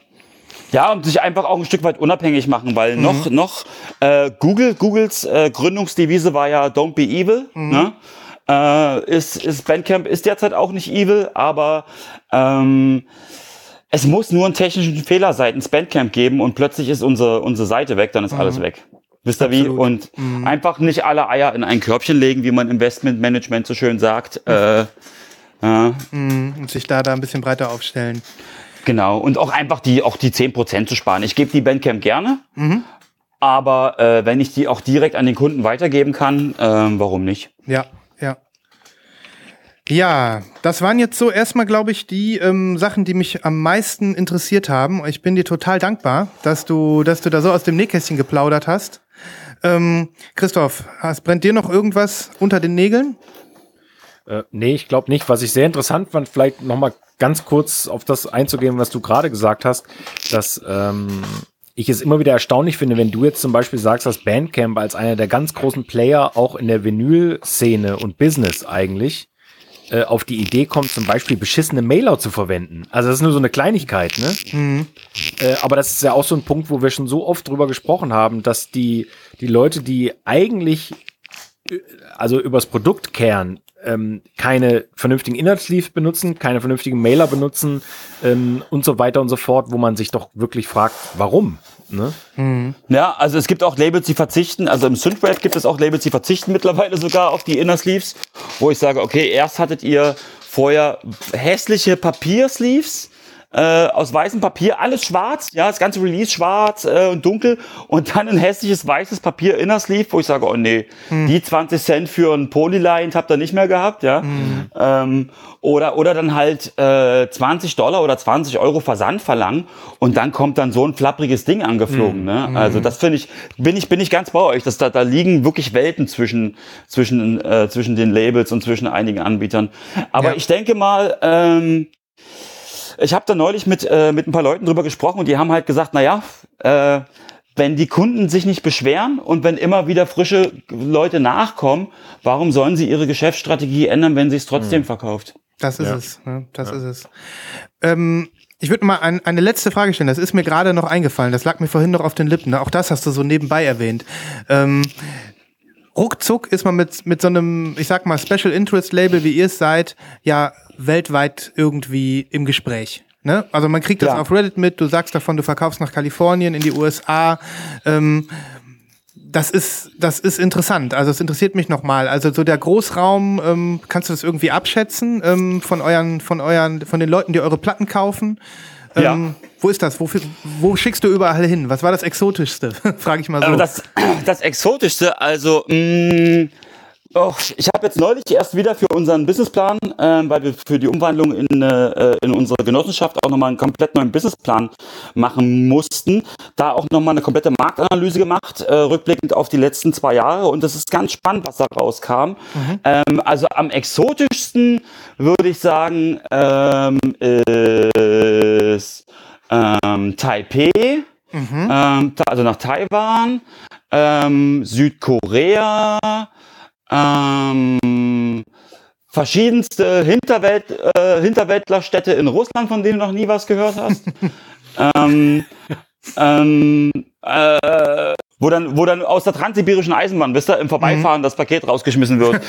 Ja, und sich einfach auch ein Stück weit unabhängig machen, weil mhm. noch, noch äh, Google, Googles äh, Gründungsdevise war ja Don't be evil. Mhm. Ne? Äh, ist, ist Bandcamp ist derzeit auch nicht evil, aber ähm, es muss nur einen technischen Fehler seitens Bandcamp geben und plötzlich ist unsere, unsere Seite weg, dann ist mhm. alles weg. Wisst ihr wie? Und mhm. einfach nicht alle Eier in ein Körbchen legen, wie man Investmentmanagement so schön sagt. Mhm. Äh,
ja. Mhm. Und sich da, da ein bisschen breiter aufstellen.
Genau. Und auch einfach die, auch die 10% zu sparen. Ich gebe die Bandcamp gerne. Mhm. Aber äh, wenn ich die auch direkt an den Kunden weitergeben kann, äh, warum nicht?
Ja, ja, das waren jetzt so erstmal, glaube ich, die ähm, Sachen, die mich am meisten interessiert haben. Ich bin dir total dankbar, dass du, dass du da so aus dem Nähkästchen geplaudert hast. Ähm, Christoph, hast, brennt dir noch irgendwas unter den Nägeln?
Äh, nee, ich glaube nicht. Was ich sehr interessant fand, vielleicht noch mal ganz kurz auf das einzugehen, was du gerade gesagt hast, dass ähm, ich es immer wieder erstaunlich finde, wenn du jetzt zum Beispiel sagst, dass Bandcamp als einer der ganz großen Player auch in der Vinyl-Szene und Business eigentlich äh, auf die Idee kommt, zum Beispiel beschissene Mailer zu verwenden. Also das ist nur so eine Kleinigkeit, ne? Mhm. Äh, aber das ist ja auch so ein Punkt, wo wir schon so oft drüber gesprochen haben, dass die, die Leute, die eigentlich äh, also übers Produkt kehren, ähm, keine vernünftigen Inhaltsleaves benutzen, keine vernünftigen Mailer benutzen ähm, und so weiter und so fort, wo man sich doch wirklich fragt, warum? Ne?
Mhm. Ja, also es gibt auch Labels, die verzichten. Also im Synthwave gibt es auch Labels, die verzichten mittlerweile sogar auf die Inner Sleeves, wo ich sage, okay, erst hattet ihr vorher hässliche Papiersleeves äh, aus weißem Papier, alles schwarz, ja, das ganze Release schwarz äh, und dunkel und dann ein hässliches weißes Papier Inner Sleeve, wo ich sage, oh nee, hm. die 20 Cent für ein Polyline habt ihr nicht mehr gehabt, ja. Hm. Ähm, oder, oder dann halt äh, 20 Dollar oder 20 Euro Versand verlangen und dann kommt dann so ein flappriges Ding angeflogen. Hm. Ne? Also das finde ich, bin ich, bin ich ganz bei euch. Dass da, da liegen wirklich Welten zwischen, zwischen, äh, zwischen den Labels und zwischen einigen Anbietern. Aber ja. ich denke mal, ähm, ich habe da neulich mit, äh, mit ein paar Leuten drüber gesprochen und die haben halt gesagt, naja, äh, wenn die Kunden sich nicht beschweren und wenn immer wieder frische Leute nachkommen, warum sollen sie ihre Geschäftsstrategie ändern, wenn sie es trotzdem hm. verkauft?
Das ist ja. es. Ne? Das ja. ist es. Ähm, ich würde mal ein, eine letzte Frage stellen. Das ist mir gerade noch eingefallen. Das lag mir vorhin noch auf den Lippen. Auch das hast du so nebenbei erwähnt. Ähm, ruckzuck ist man mit, mit so einem, ich sag mal, Special Interest Label, wie ihr es seid, ja weltweit irgendwie im Gespräch. Ne? Also man kriegt das ja. auf Reddit mit, du sagst davon, du verkaufst nach Kalifornien, in die USA. Ähm, das ist, das ist interessant. Also es interessiert mich nochmal. Also so der Großraum, ähm, kannst du das irgendwie abschätzen ähm, von euren, von euren, von den Leuten, die eure Platten kaufen? Ähm, ja. Wo ist das? Wo, wo, schickst du überall hin? Was war das Exotischste? *laughs* Frage ich mal so.
Das, *clears throat* das Exotischste, also mh, mm, Oh, ich habe jetzt neulich erst wieder für unseren Businessplan, äh, weil wir für die Umwandlung in, äh, in unsere Genossenschaft auch nochmal einen komplett neuen Businessplan machen mussten, da auch nochmal eine komplette Marktanalyse gemacht, äh, rückblickend auf die letzten zwei Jahre. Und das ist ganz spannend, was da rauskam. Mhm. Ähm, also am exotischsten würde ich sagen, ähm, ist ähm, Taipei, mhm. ähm, also nach Taiwan, ähm, Südkorea, ähm, verschiedenste Hinterwelt, äh, Hinterwäldlerstädte in Russland, von denen du noch nie was gehört hast. *laughs* ähm, äh, wo dann, wo dann aus der transsibirischen Eisenbahn, wisst ihr, im Vorbeifahren das Paket rausgeschmissen wird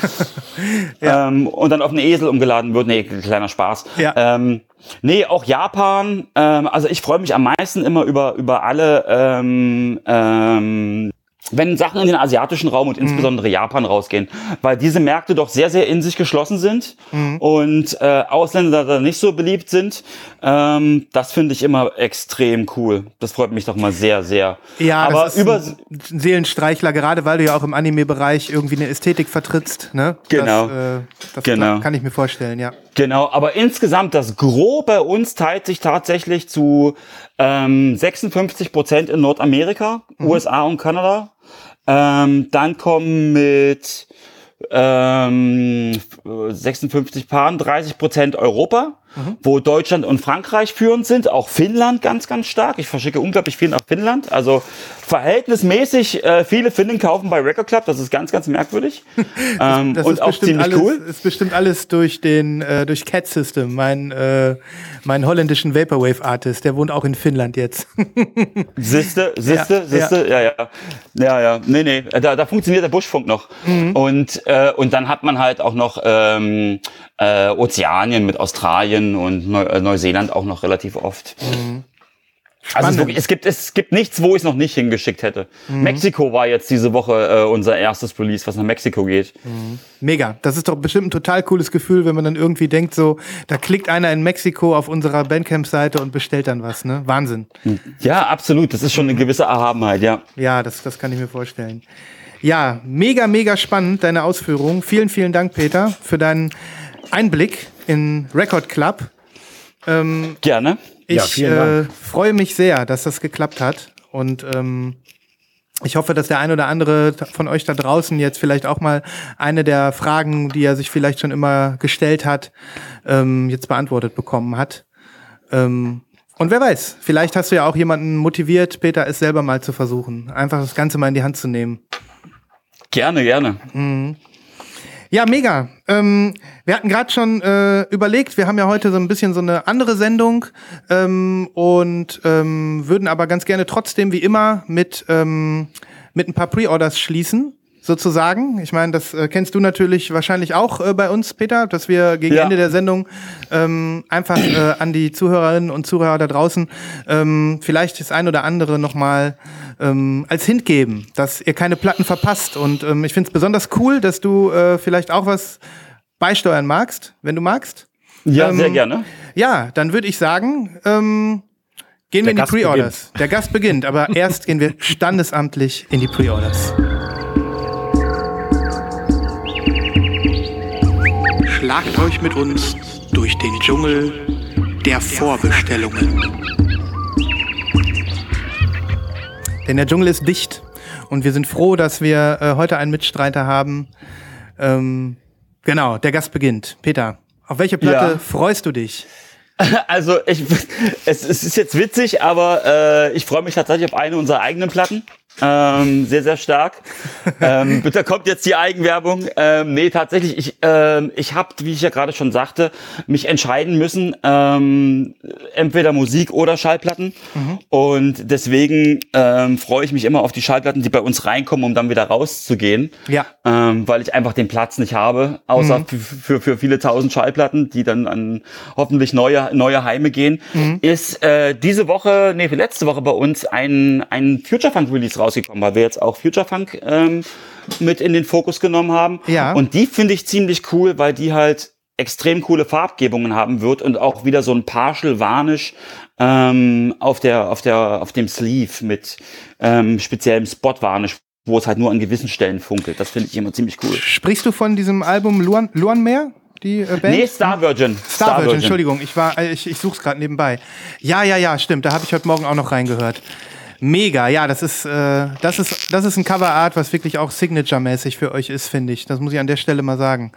*laughs*
Ja.
ähm, und dann auf einen Esel umgeladen wird. Nee, kleiner Spaß.
Ja.
Ähm, nee, auch Japan. Ähm, also ich freue mich am meisten immer über, über alle ähm, ähm, wenn Sachen in den asiatischen Raum und insbesondere Japan rausgehen, weil diese Märkte doch sehr, sehr in sich geschlossen sind und äh, Ausländer da nicht so beliebt sind, ähm, das finde ich immer extrem cool. Das freut mich doch mal sehr, sehr.
Ja,
aber
das ist
über
ein Seelenstreichler, gerade weil du ja auch im Anime-Bereich irgendwie eine Ästhetik vertrittst. Ne?
Genau.
Das, äh, das
Genau.
kann ich mir vorstellen, ja.
Genau, aber insgesamt das Gros bei uns teilt sich tatsächlich zu ähm, 56 Prozent in Nordamerika, USA und Kanada. Ähm, dann kommen mit ähm, 56 Paaren 30 Prozent Europa, wo Deutschland und Frankreich führend sind, auch Finnland ganz, ganz stark. Ich verschicke unglaublich viel nach Finnland. Also verhältnismäßig äh, viele Finnen kaufen bei Record Club, das ist ganz, ganz merkwürdig. *laughs* ähm,
Das
und
ist
auch ziemlich
alles,
cool.
ist bestimmt alles durch den äh, durch Cat System, mein äh, mein holländischen Vaporwave Artist, der wohnt auch in Finnland jetzt. *laughs*
Siehste, siehste,
Ja,
siehste, ja. ja, ja, ja, nee, nee, da, da funktioniert der Buschfunk noch.
Mhm.
Und äh, und dann hat man halt auch noch ähm, äh, Ozeanien mit Australien und Neu äh, Neuseeland auch noch relativ oft. Also es,
Mhm. Spannend. Mhm.
wirklich, es gibt es gibt nichts, wo ich es noch nicht hingeschickt hätte. Mexiko war jetzt diese Woche äh, unser erstes Release, was nach Mexiko geht.
Mega. Das ist doch bestimmt ein total cooles Gefühl, wenn man dann irgendwie denkt, so, da klickt einer in Mexiko auf unserer Bandcamp-Seite und bestellt dann was, ne? Wahnsinn.
Ja, absolut. Das ist schon eine gewisse Erhabenheit, ja.
Ja, das, das kann ich mir vorstellen. Ja, mega, mega spannend, deine Ausführungen. Vielen, vielen Dank, Peter, für deinen Einblick in Record Club.
Gerne.
Ich
Ja, vielen
äh, freue mich sehr, dass das geklappt hat. Und ähm, ich hoffe, dass der ein oder andere von euch da draußen jetzt vielleicht auch mal eine der Fragen, die er sich vielleicht schon immer gestellt hat, ähm, jetzt beantwortet bekommen hat. Ähm, und wer weiß, vielleicht hast du ja auch jemanden motiviert, Peter, es selber mal zu versuchen. Einfach das Ganze mal in die Hand zu nehmen.
Gerne, gerne.
Ja, mega. Ähm, wir hatten gerade schon äh, überlegt, wir haben ja heute so ein bisschen so eine andere Sendung ähm, und ähm, würden aber ganz gerne trotzdem wie immer mit, ähm, mit ein paar Pre-Orders schließen. Sozusagen. Ich meine, das äh, kennst du natürlich wahrscheinlich auch äh, bei uns, Peter, dass wir gegen
Ja.
Ende der Sendung ähm, einfach äh, an die Zuhörerinnen und Zuhörer da draußen ähm, vielleicht das ein oder andere nochmal ähm, als Hint geben, dass ihr keine Platten verpasst. Und ähm, ich finde es besonders cool, dass du äh, vielleicht auch was beisteuern magst, wenn du magst.
Ja,
Ähm,
sehr gerne.
Ja, dann würde ich sagen, ähm, gehen wir
Der
in die Pre-Orders. Der Gast beginnt, aber erst gehen wir standesamtlich in die Pre-Orders. Schlagt euch mit uns durch den Dschungel der Vorbestellungen. Denn der Dschungel ist dicht und wir sind froh, dass wir äh, heute einen Mitstreiter haben. Ähm, genau, der Gast beginnt. Peter, auf welche Platte
Ja.
freust du dich? *laughs*
Also ich, *laughs* es, es ist jetzt witzig, aber äh, ich freue mich tatsächlich auf eine unserer eigenen Platten. Ähm, sehr, sehr stark. ähm, da kommt jetzt die Eigenwerbung. Ähm, nee, tatsächlich, ich, ähm, ich habe, wie ich ja gerade schon sagte, mich entscheiden müssen, ähm, entweder Musik oder Schallplatten. Und deswegen ähm, freue ich mich immer auf die Schallplatten, die bei uns reinkommen, um dann wieder rauszugehen.
Ja.
Ähm, weil ich einfach den Platz nicht habe, außer für, für, für viele tausend Schallplatten, die dann an hoffentlich neue, neue Heime gehen, ist äh, diese Woche, nee, für letzte Woche bei uns ein, ein Future Funk Release rausgekommen, weil wir jetzt auch Future Funk ähm, mit in den Fokus genommen haben.
Ja.
Und die finde ich ziemlich cool, weil die halt extrem coole Farbgebungen haben wird und auch wieder so ein Partial Varnish ähm, auf der auf der auf dem Sleeve mit ähm, speziellem Spot Varnish, wo es halt nur an gewissen Stellen funkelt. Das finde ich immer ziemlich cool.
Sprichst du von diesem Album Luan, Luan Meer? Die äh, Band?
Nee, Star Virgin.
Star Virgin, Entschuldigung, ich war, äh, ich, ich such's gerade nebenbei. Ja, ja, ja, stimmt. Da habe ich heute Morgen auch noch reingehört. Mega, ja, das ist, äh, das ist, das ist ein Coverart, was wirklich auch Signature-mäßig für euch ist, finde ich. Das muss ich an der Stelle mal sagen.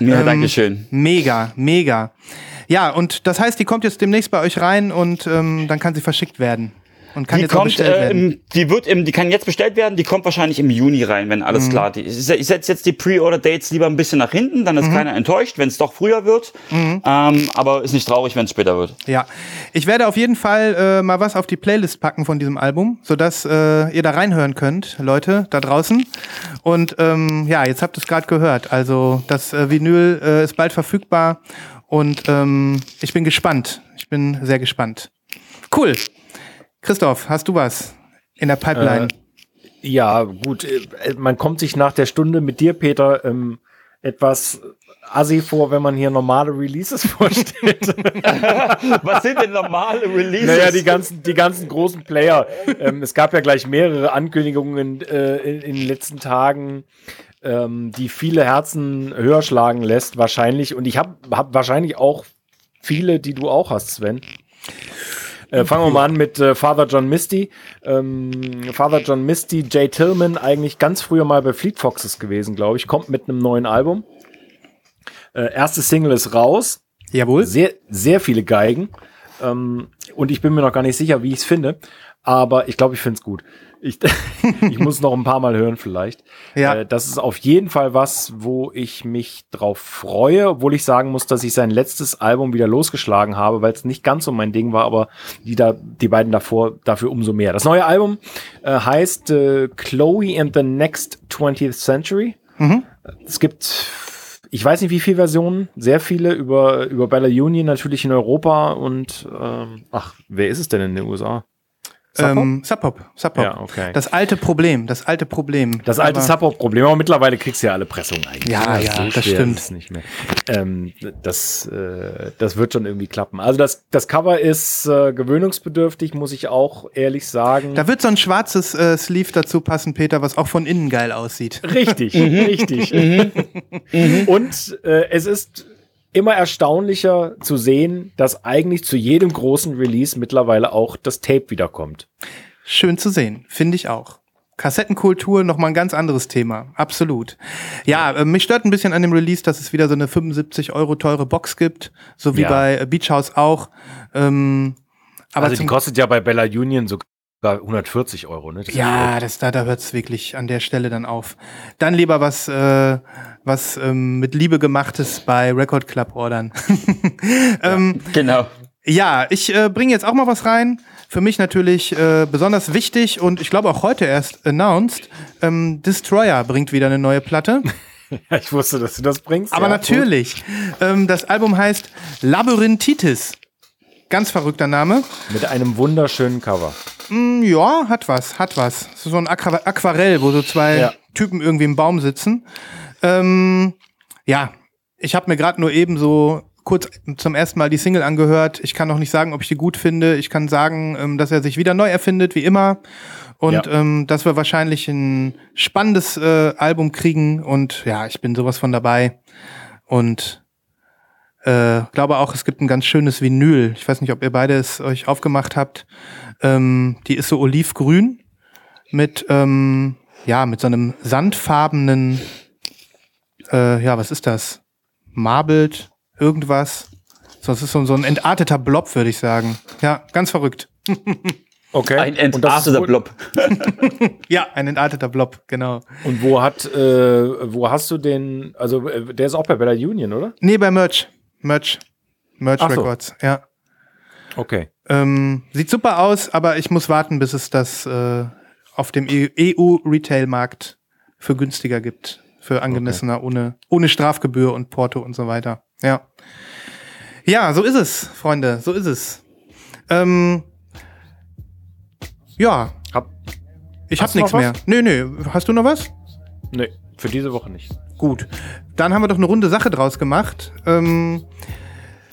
Ja,
Ähm,
danke schön.
Mega, mega. Ja, und das heißt, die kommt jetzt demnächst bei euch rein und ähm, dann kann sie verschickt werden. Und kann
die
jetzt
kommt, äh, im, die wird im, die kann jetzt bestellt werden, die kommt wahrscheinlich im Juni rein, wenn alles
Mhm.
klar ist. Ich, setze jetzt die Pre-Order-Dates lieber ein bisschen nach hinten, dann ist
Mhm.
keiner enttäuscht, wenn es doch früher wird. Ähm, aber ist nicht traurig, wenn es später wird.
Ja, ich werde auf jeden Fall äh, mal was auf die Playlist packen von diesem Album, sodass äh, ihr da reinhören könnt, Leute da draußen. Und ähm, ja, jetzt habt ihr es gerade gehört. Also das äh, Vinyl äh, ist bald verfügbar und ähm, ich bin gespannt. Ich bin sehr gespannt. Cool. Christoph, hast du was in der Pipeline?
Ja, gut, äh, man kommt sich nach der Stunde mit dir, Peter, ähm, etwas assi vor, wenn man hier normale Releases *laughs* vorstellt. *laughs*
Was sind denn normale Releases?
naja, die ganzen, die ganzen großen Player. Ähm, es gab ja gleich mehrere Ankündigungen äh, in, in den letzten Tagen, ähm, die viele Herzen höher schlagen lässt, wahrscheinlich. Und ich habe hab wahrscheinlich auch viele, die du auch hast, Sven. Äh, fangen wir mal an mit äh, Father John Misty. Ähm, Father John Misty, Jay Tillman, eigentlich ganz früher mal bei Fleet Foxes gewesen, glaube ich, kommt mit einem neuen Album. Äh, erste Single ist raus.
Jawohl.
Sehr, sehr viele Geigen. Ähm, und ich bin mir noch gar nicht sicher, wie ich es finde. Aber ich glaube, ich finde es gut. Ich, *laughs* ich muss noch ein paar Mal hören vielleicht.
Ja.
Äh, das ist auf jeden Fall was, wo ich mich drauf freue, obwohl ich sagen muss, dass ich sein letztes Album wieder losgeschlagen habe, weil es nicht ganz so mein Ding war, aber die, da, die beiden davor dafür umso mehr. Das neue Album äh, heißt äh, Chloe and the Next 20th Century. Es gibt, ich weiß nicht wie viele Versionen, sehr viele über, über Bella Union natürlich in Europa und ähm, ach, wer ist es denn in den USA? Sub Pop?
Ähm, Sub Pop. Sub.
Ja, okay.
Das alte Problem, das alte Problem.
Das alte
Aber-
Sub-Pop-Problem, aber mittlerweile kriegst du ja alle Pressungen eigentlich.
Ja,
Also
ja, das
schwer
stimmt.
nicht mehr. Ähm, das, äh, das wird schon irgendwie klappen. Also das, das Cover ist äh, gewöhnungsbedürftig, muss ich auch ehrlich sagen.
Da wird so ein schwarzes äh, Sleeve dazu passen, Peter, was auch von innen geil aussieht.
Richtig, *laughs* richtig. Und äh, es ist immer erstaunlicher zu sehen, dass eigentlich zu jedem großen Release mittlerweile auch das Tape wiederkommt.
Schön zu sehen, finde ich auch. Kassettenkultur noch mal ein ganz anderes Thema, absolut. Ja, äh, mich stört ein bisschen an dem Release, dass es wieder so eine 75 Euro teure Box gibt, so wie
Ja.
bei Beach House auch. Ähm, aber
also die kostet ja bei Bella Union sogar 140 Euro. Ne? Das
ja, das, da, da hört es wirklich an der Stelle dann auf. Dann lieber was, äh, was ähm, mit Liebe gemachtes bei Record Club ordern. *laughs* ähm,
Genau.
Ja, ich äh, bringe jetzt auch mal was rein. Für mich natürlich äh, besonders wichtig und ich glaube auch heute erst announced. Ähm, Destroyer bringt wieder eine neue Platte.
Ja, *laughs* ich wusste, dass du das bringst.
Aber
ja,
natürlich. Ähm, das Album heißt Labyrinthitis. Ganz verrückter Name.
Mit einem wunderschönen Cover.
Hm, ja, hat was, hat was. So ein Aqua Aquarell, wo so zwei
Ja.
Typen irgendwie im Baum sitzen. Ähm, ja, ich habe mir gerade nur eben so kurz zum ersten Mal die Single angehört. Ich kann noch nicht sagen, ob ich die gut finde. Ich kann sagen, ähm, dass er sich wieder neu erfindet, wie immer. Und
Ja.
ähm, dass wir wahrscheinlich ein spannendes äh, Album kriegen. Und ja, ich bin sowas von dabei. Und äh, glaube auch, es gibt ein ganz schönes Vinyl. Ich weiß nicht, ob ihr beide es euch aufgemacht habt. Ähm, die ist so olivgrün mit, ähm, ja, mit so einem sandfarbenen, äh, ja, was ist das? Marbled, irgendwas. So, das ist so, so ein entarteter Blob, würde ich sagen. Ja, ganz verrückt. *laughs*
Okay.
Ein entarteter Blob. *laughs*
Ja, ein entarteter Blob, genau.
Und wo hat, äh, wo hast du den, also äh, der ist auch bei Bella Union, oder?
Nee, bei Merch. Merch. Merch
Ach so.
Records, ja.
Okay.
Ähm, sieht super aus, aber ich muss warten, bis es das äh, auf dem EU-Retail-Markt für günstiger gibt. Für angemessener, ohne, ohne Strafgebühr und Porto und so weiter. Ja. Ja, so ist es, Freunde, so ist es. Ähm, ja,
Hab,
ich hab nichts mehr. Nö, nö. Hast du noch was?
nee, für diese Woche nicht.
Gut. Dann haben wir doch eine runde Sache draus gemacht. Ähm,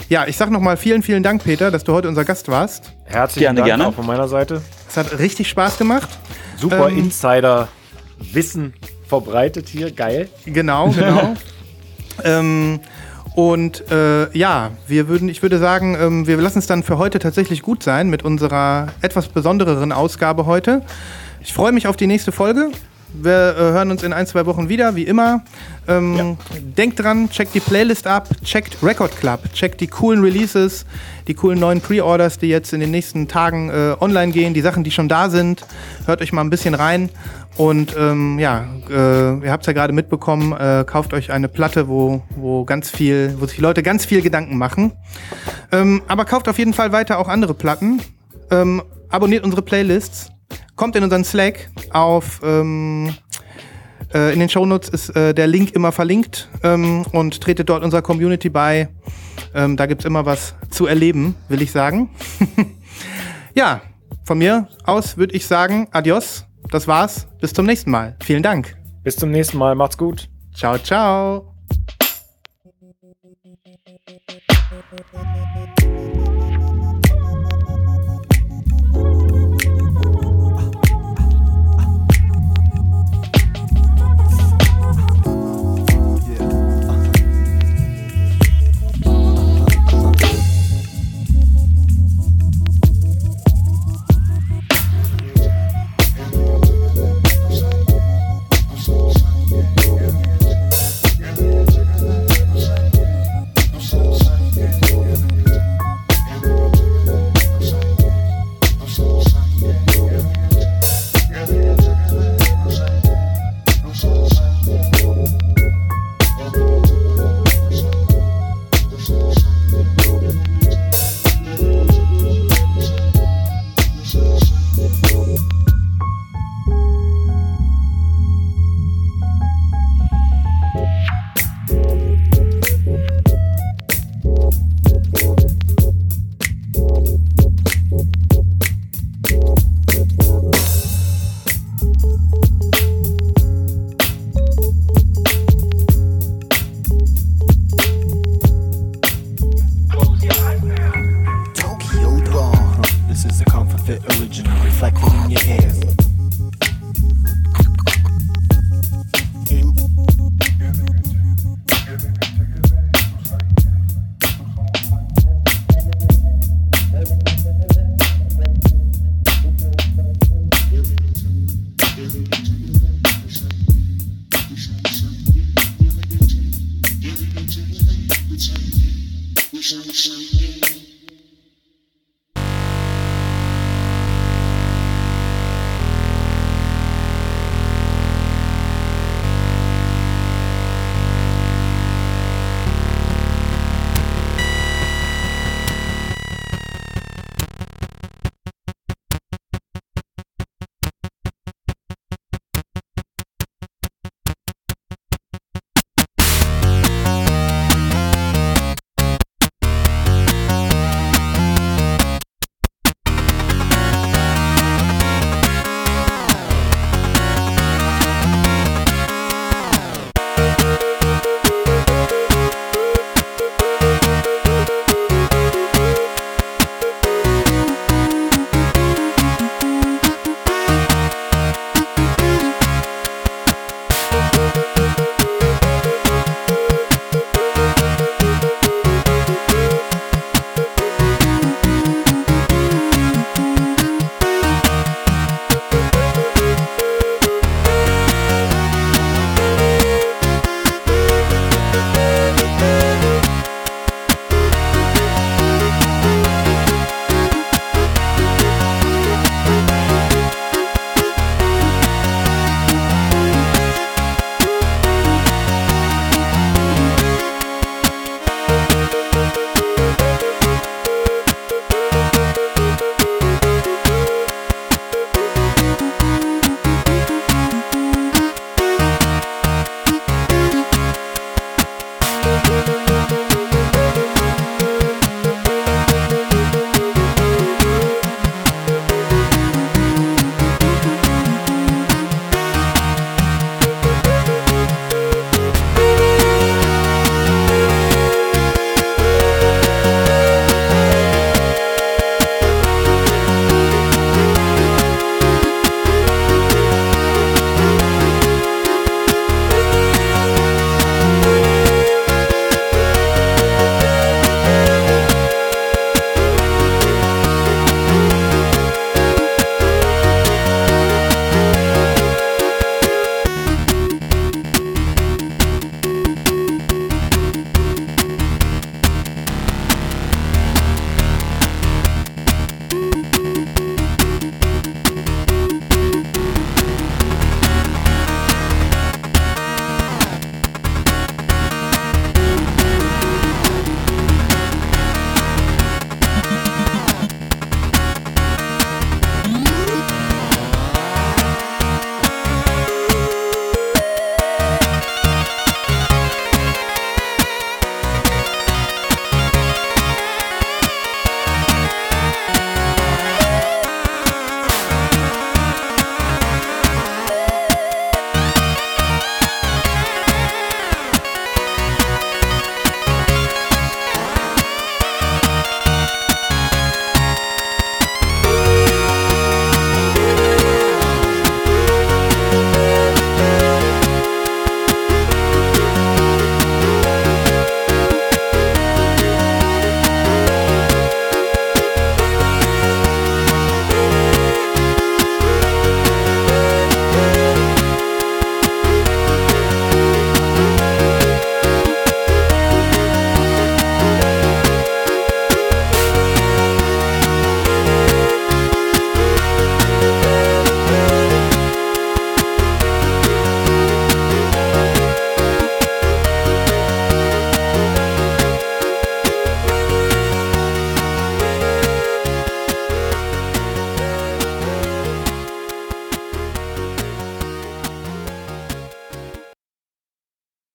ja, ich sag noch mal vielen, vielen Dank, Peter, dass du heute unser Gast warst.
Herzlichen
Gerne,
Dank
gerne.
auch von meiner Seite.
Es hat richtig Spaß gemacht.
Super
Ähm,
Insider-Wissen verbreitet hier, geil.
Genau, genau. *laughs* ähm, und äh, ja, wir würden, ich würde sagen, ähm, wir lassen es dann für heute tatsächlich gut sein mit unserer etwas besondereren Ausgabe heute. Ich freue mich auf die nächste Folge Wir äh, hören uns in ein, zwei Wochen wieder, wie immer. Ähm, ja. Denkt dran, checkt die Playlist ab, checkt Record Club, checkt die coolen Releases, die coolen neuen Pre-Orders, die jetzt in den nächsten Tagen äh, online gehen, die Sachen, die schon da sind. Hört euch mal ein bisschen rein. Und ähm, ja, äh, ihr habt es ja gerade mitbekommen, äh, kauft euch eine Platte, wo, wo ganz viel, wo sich die Leute ganz viel Gedanken machen. Ähm, aber kauft auf jeden Fall weiter auch andere Platten. Ähm, abonniert unsere Playlists. Kommt in unseren Slack auf ähm, äh, in den Shownotes ist äh, der Link immer verlinkt ähm, und tretet dort unserer Community bei. Ähm, da gibt es immer was zu erleben, will ich sagen. *laughs* ja, von mir aus würde ich sagen, adios. Das war's. Bis zum nächsten Mal. Vielen Dank.
Bis zum nächsten Mal. Macht's gut.
Ciao, ciao.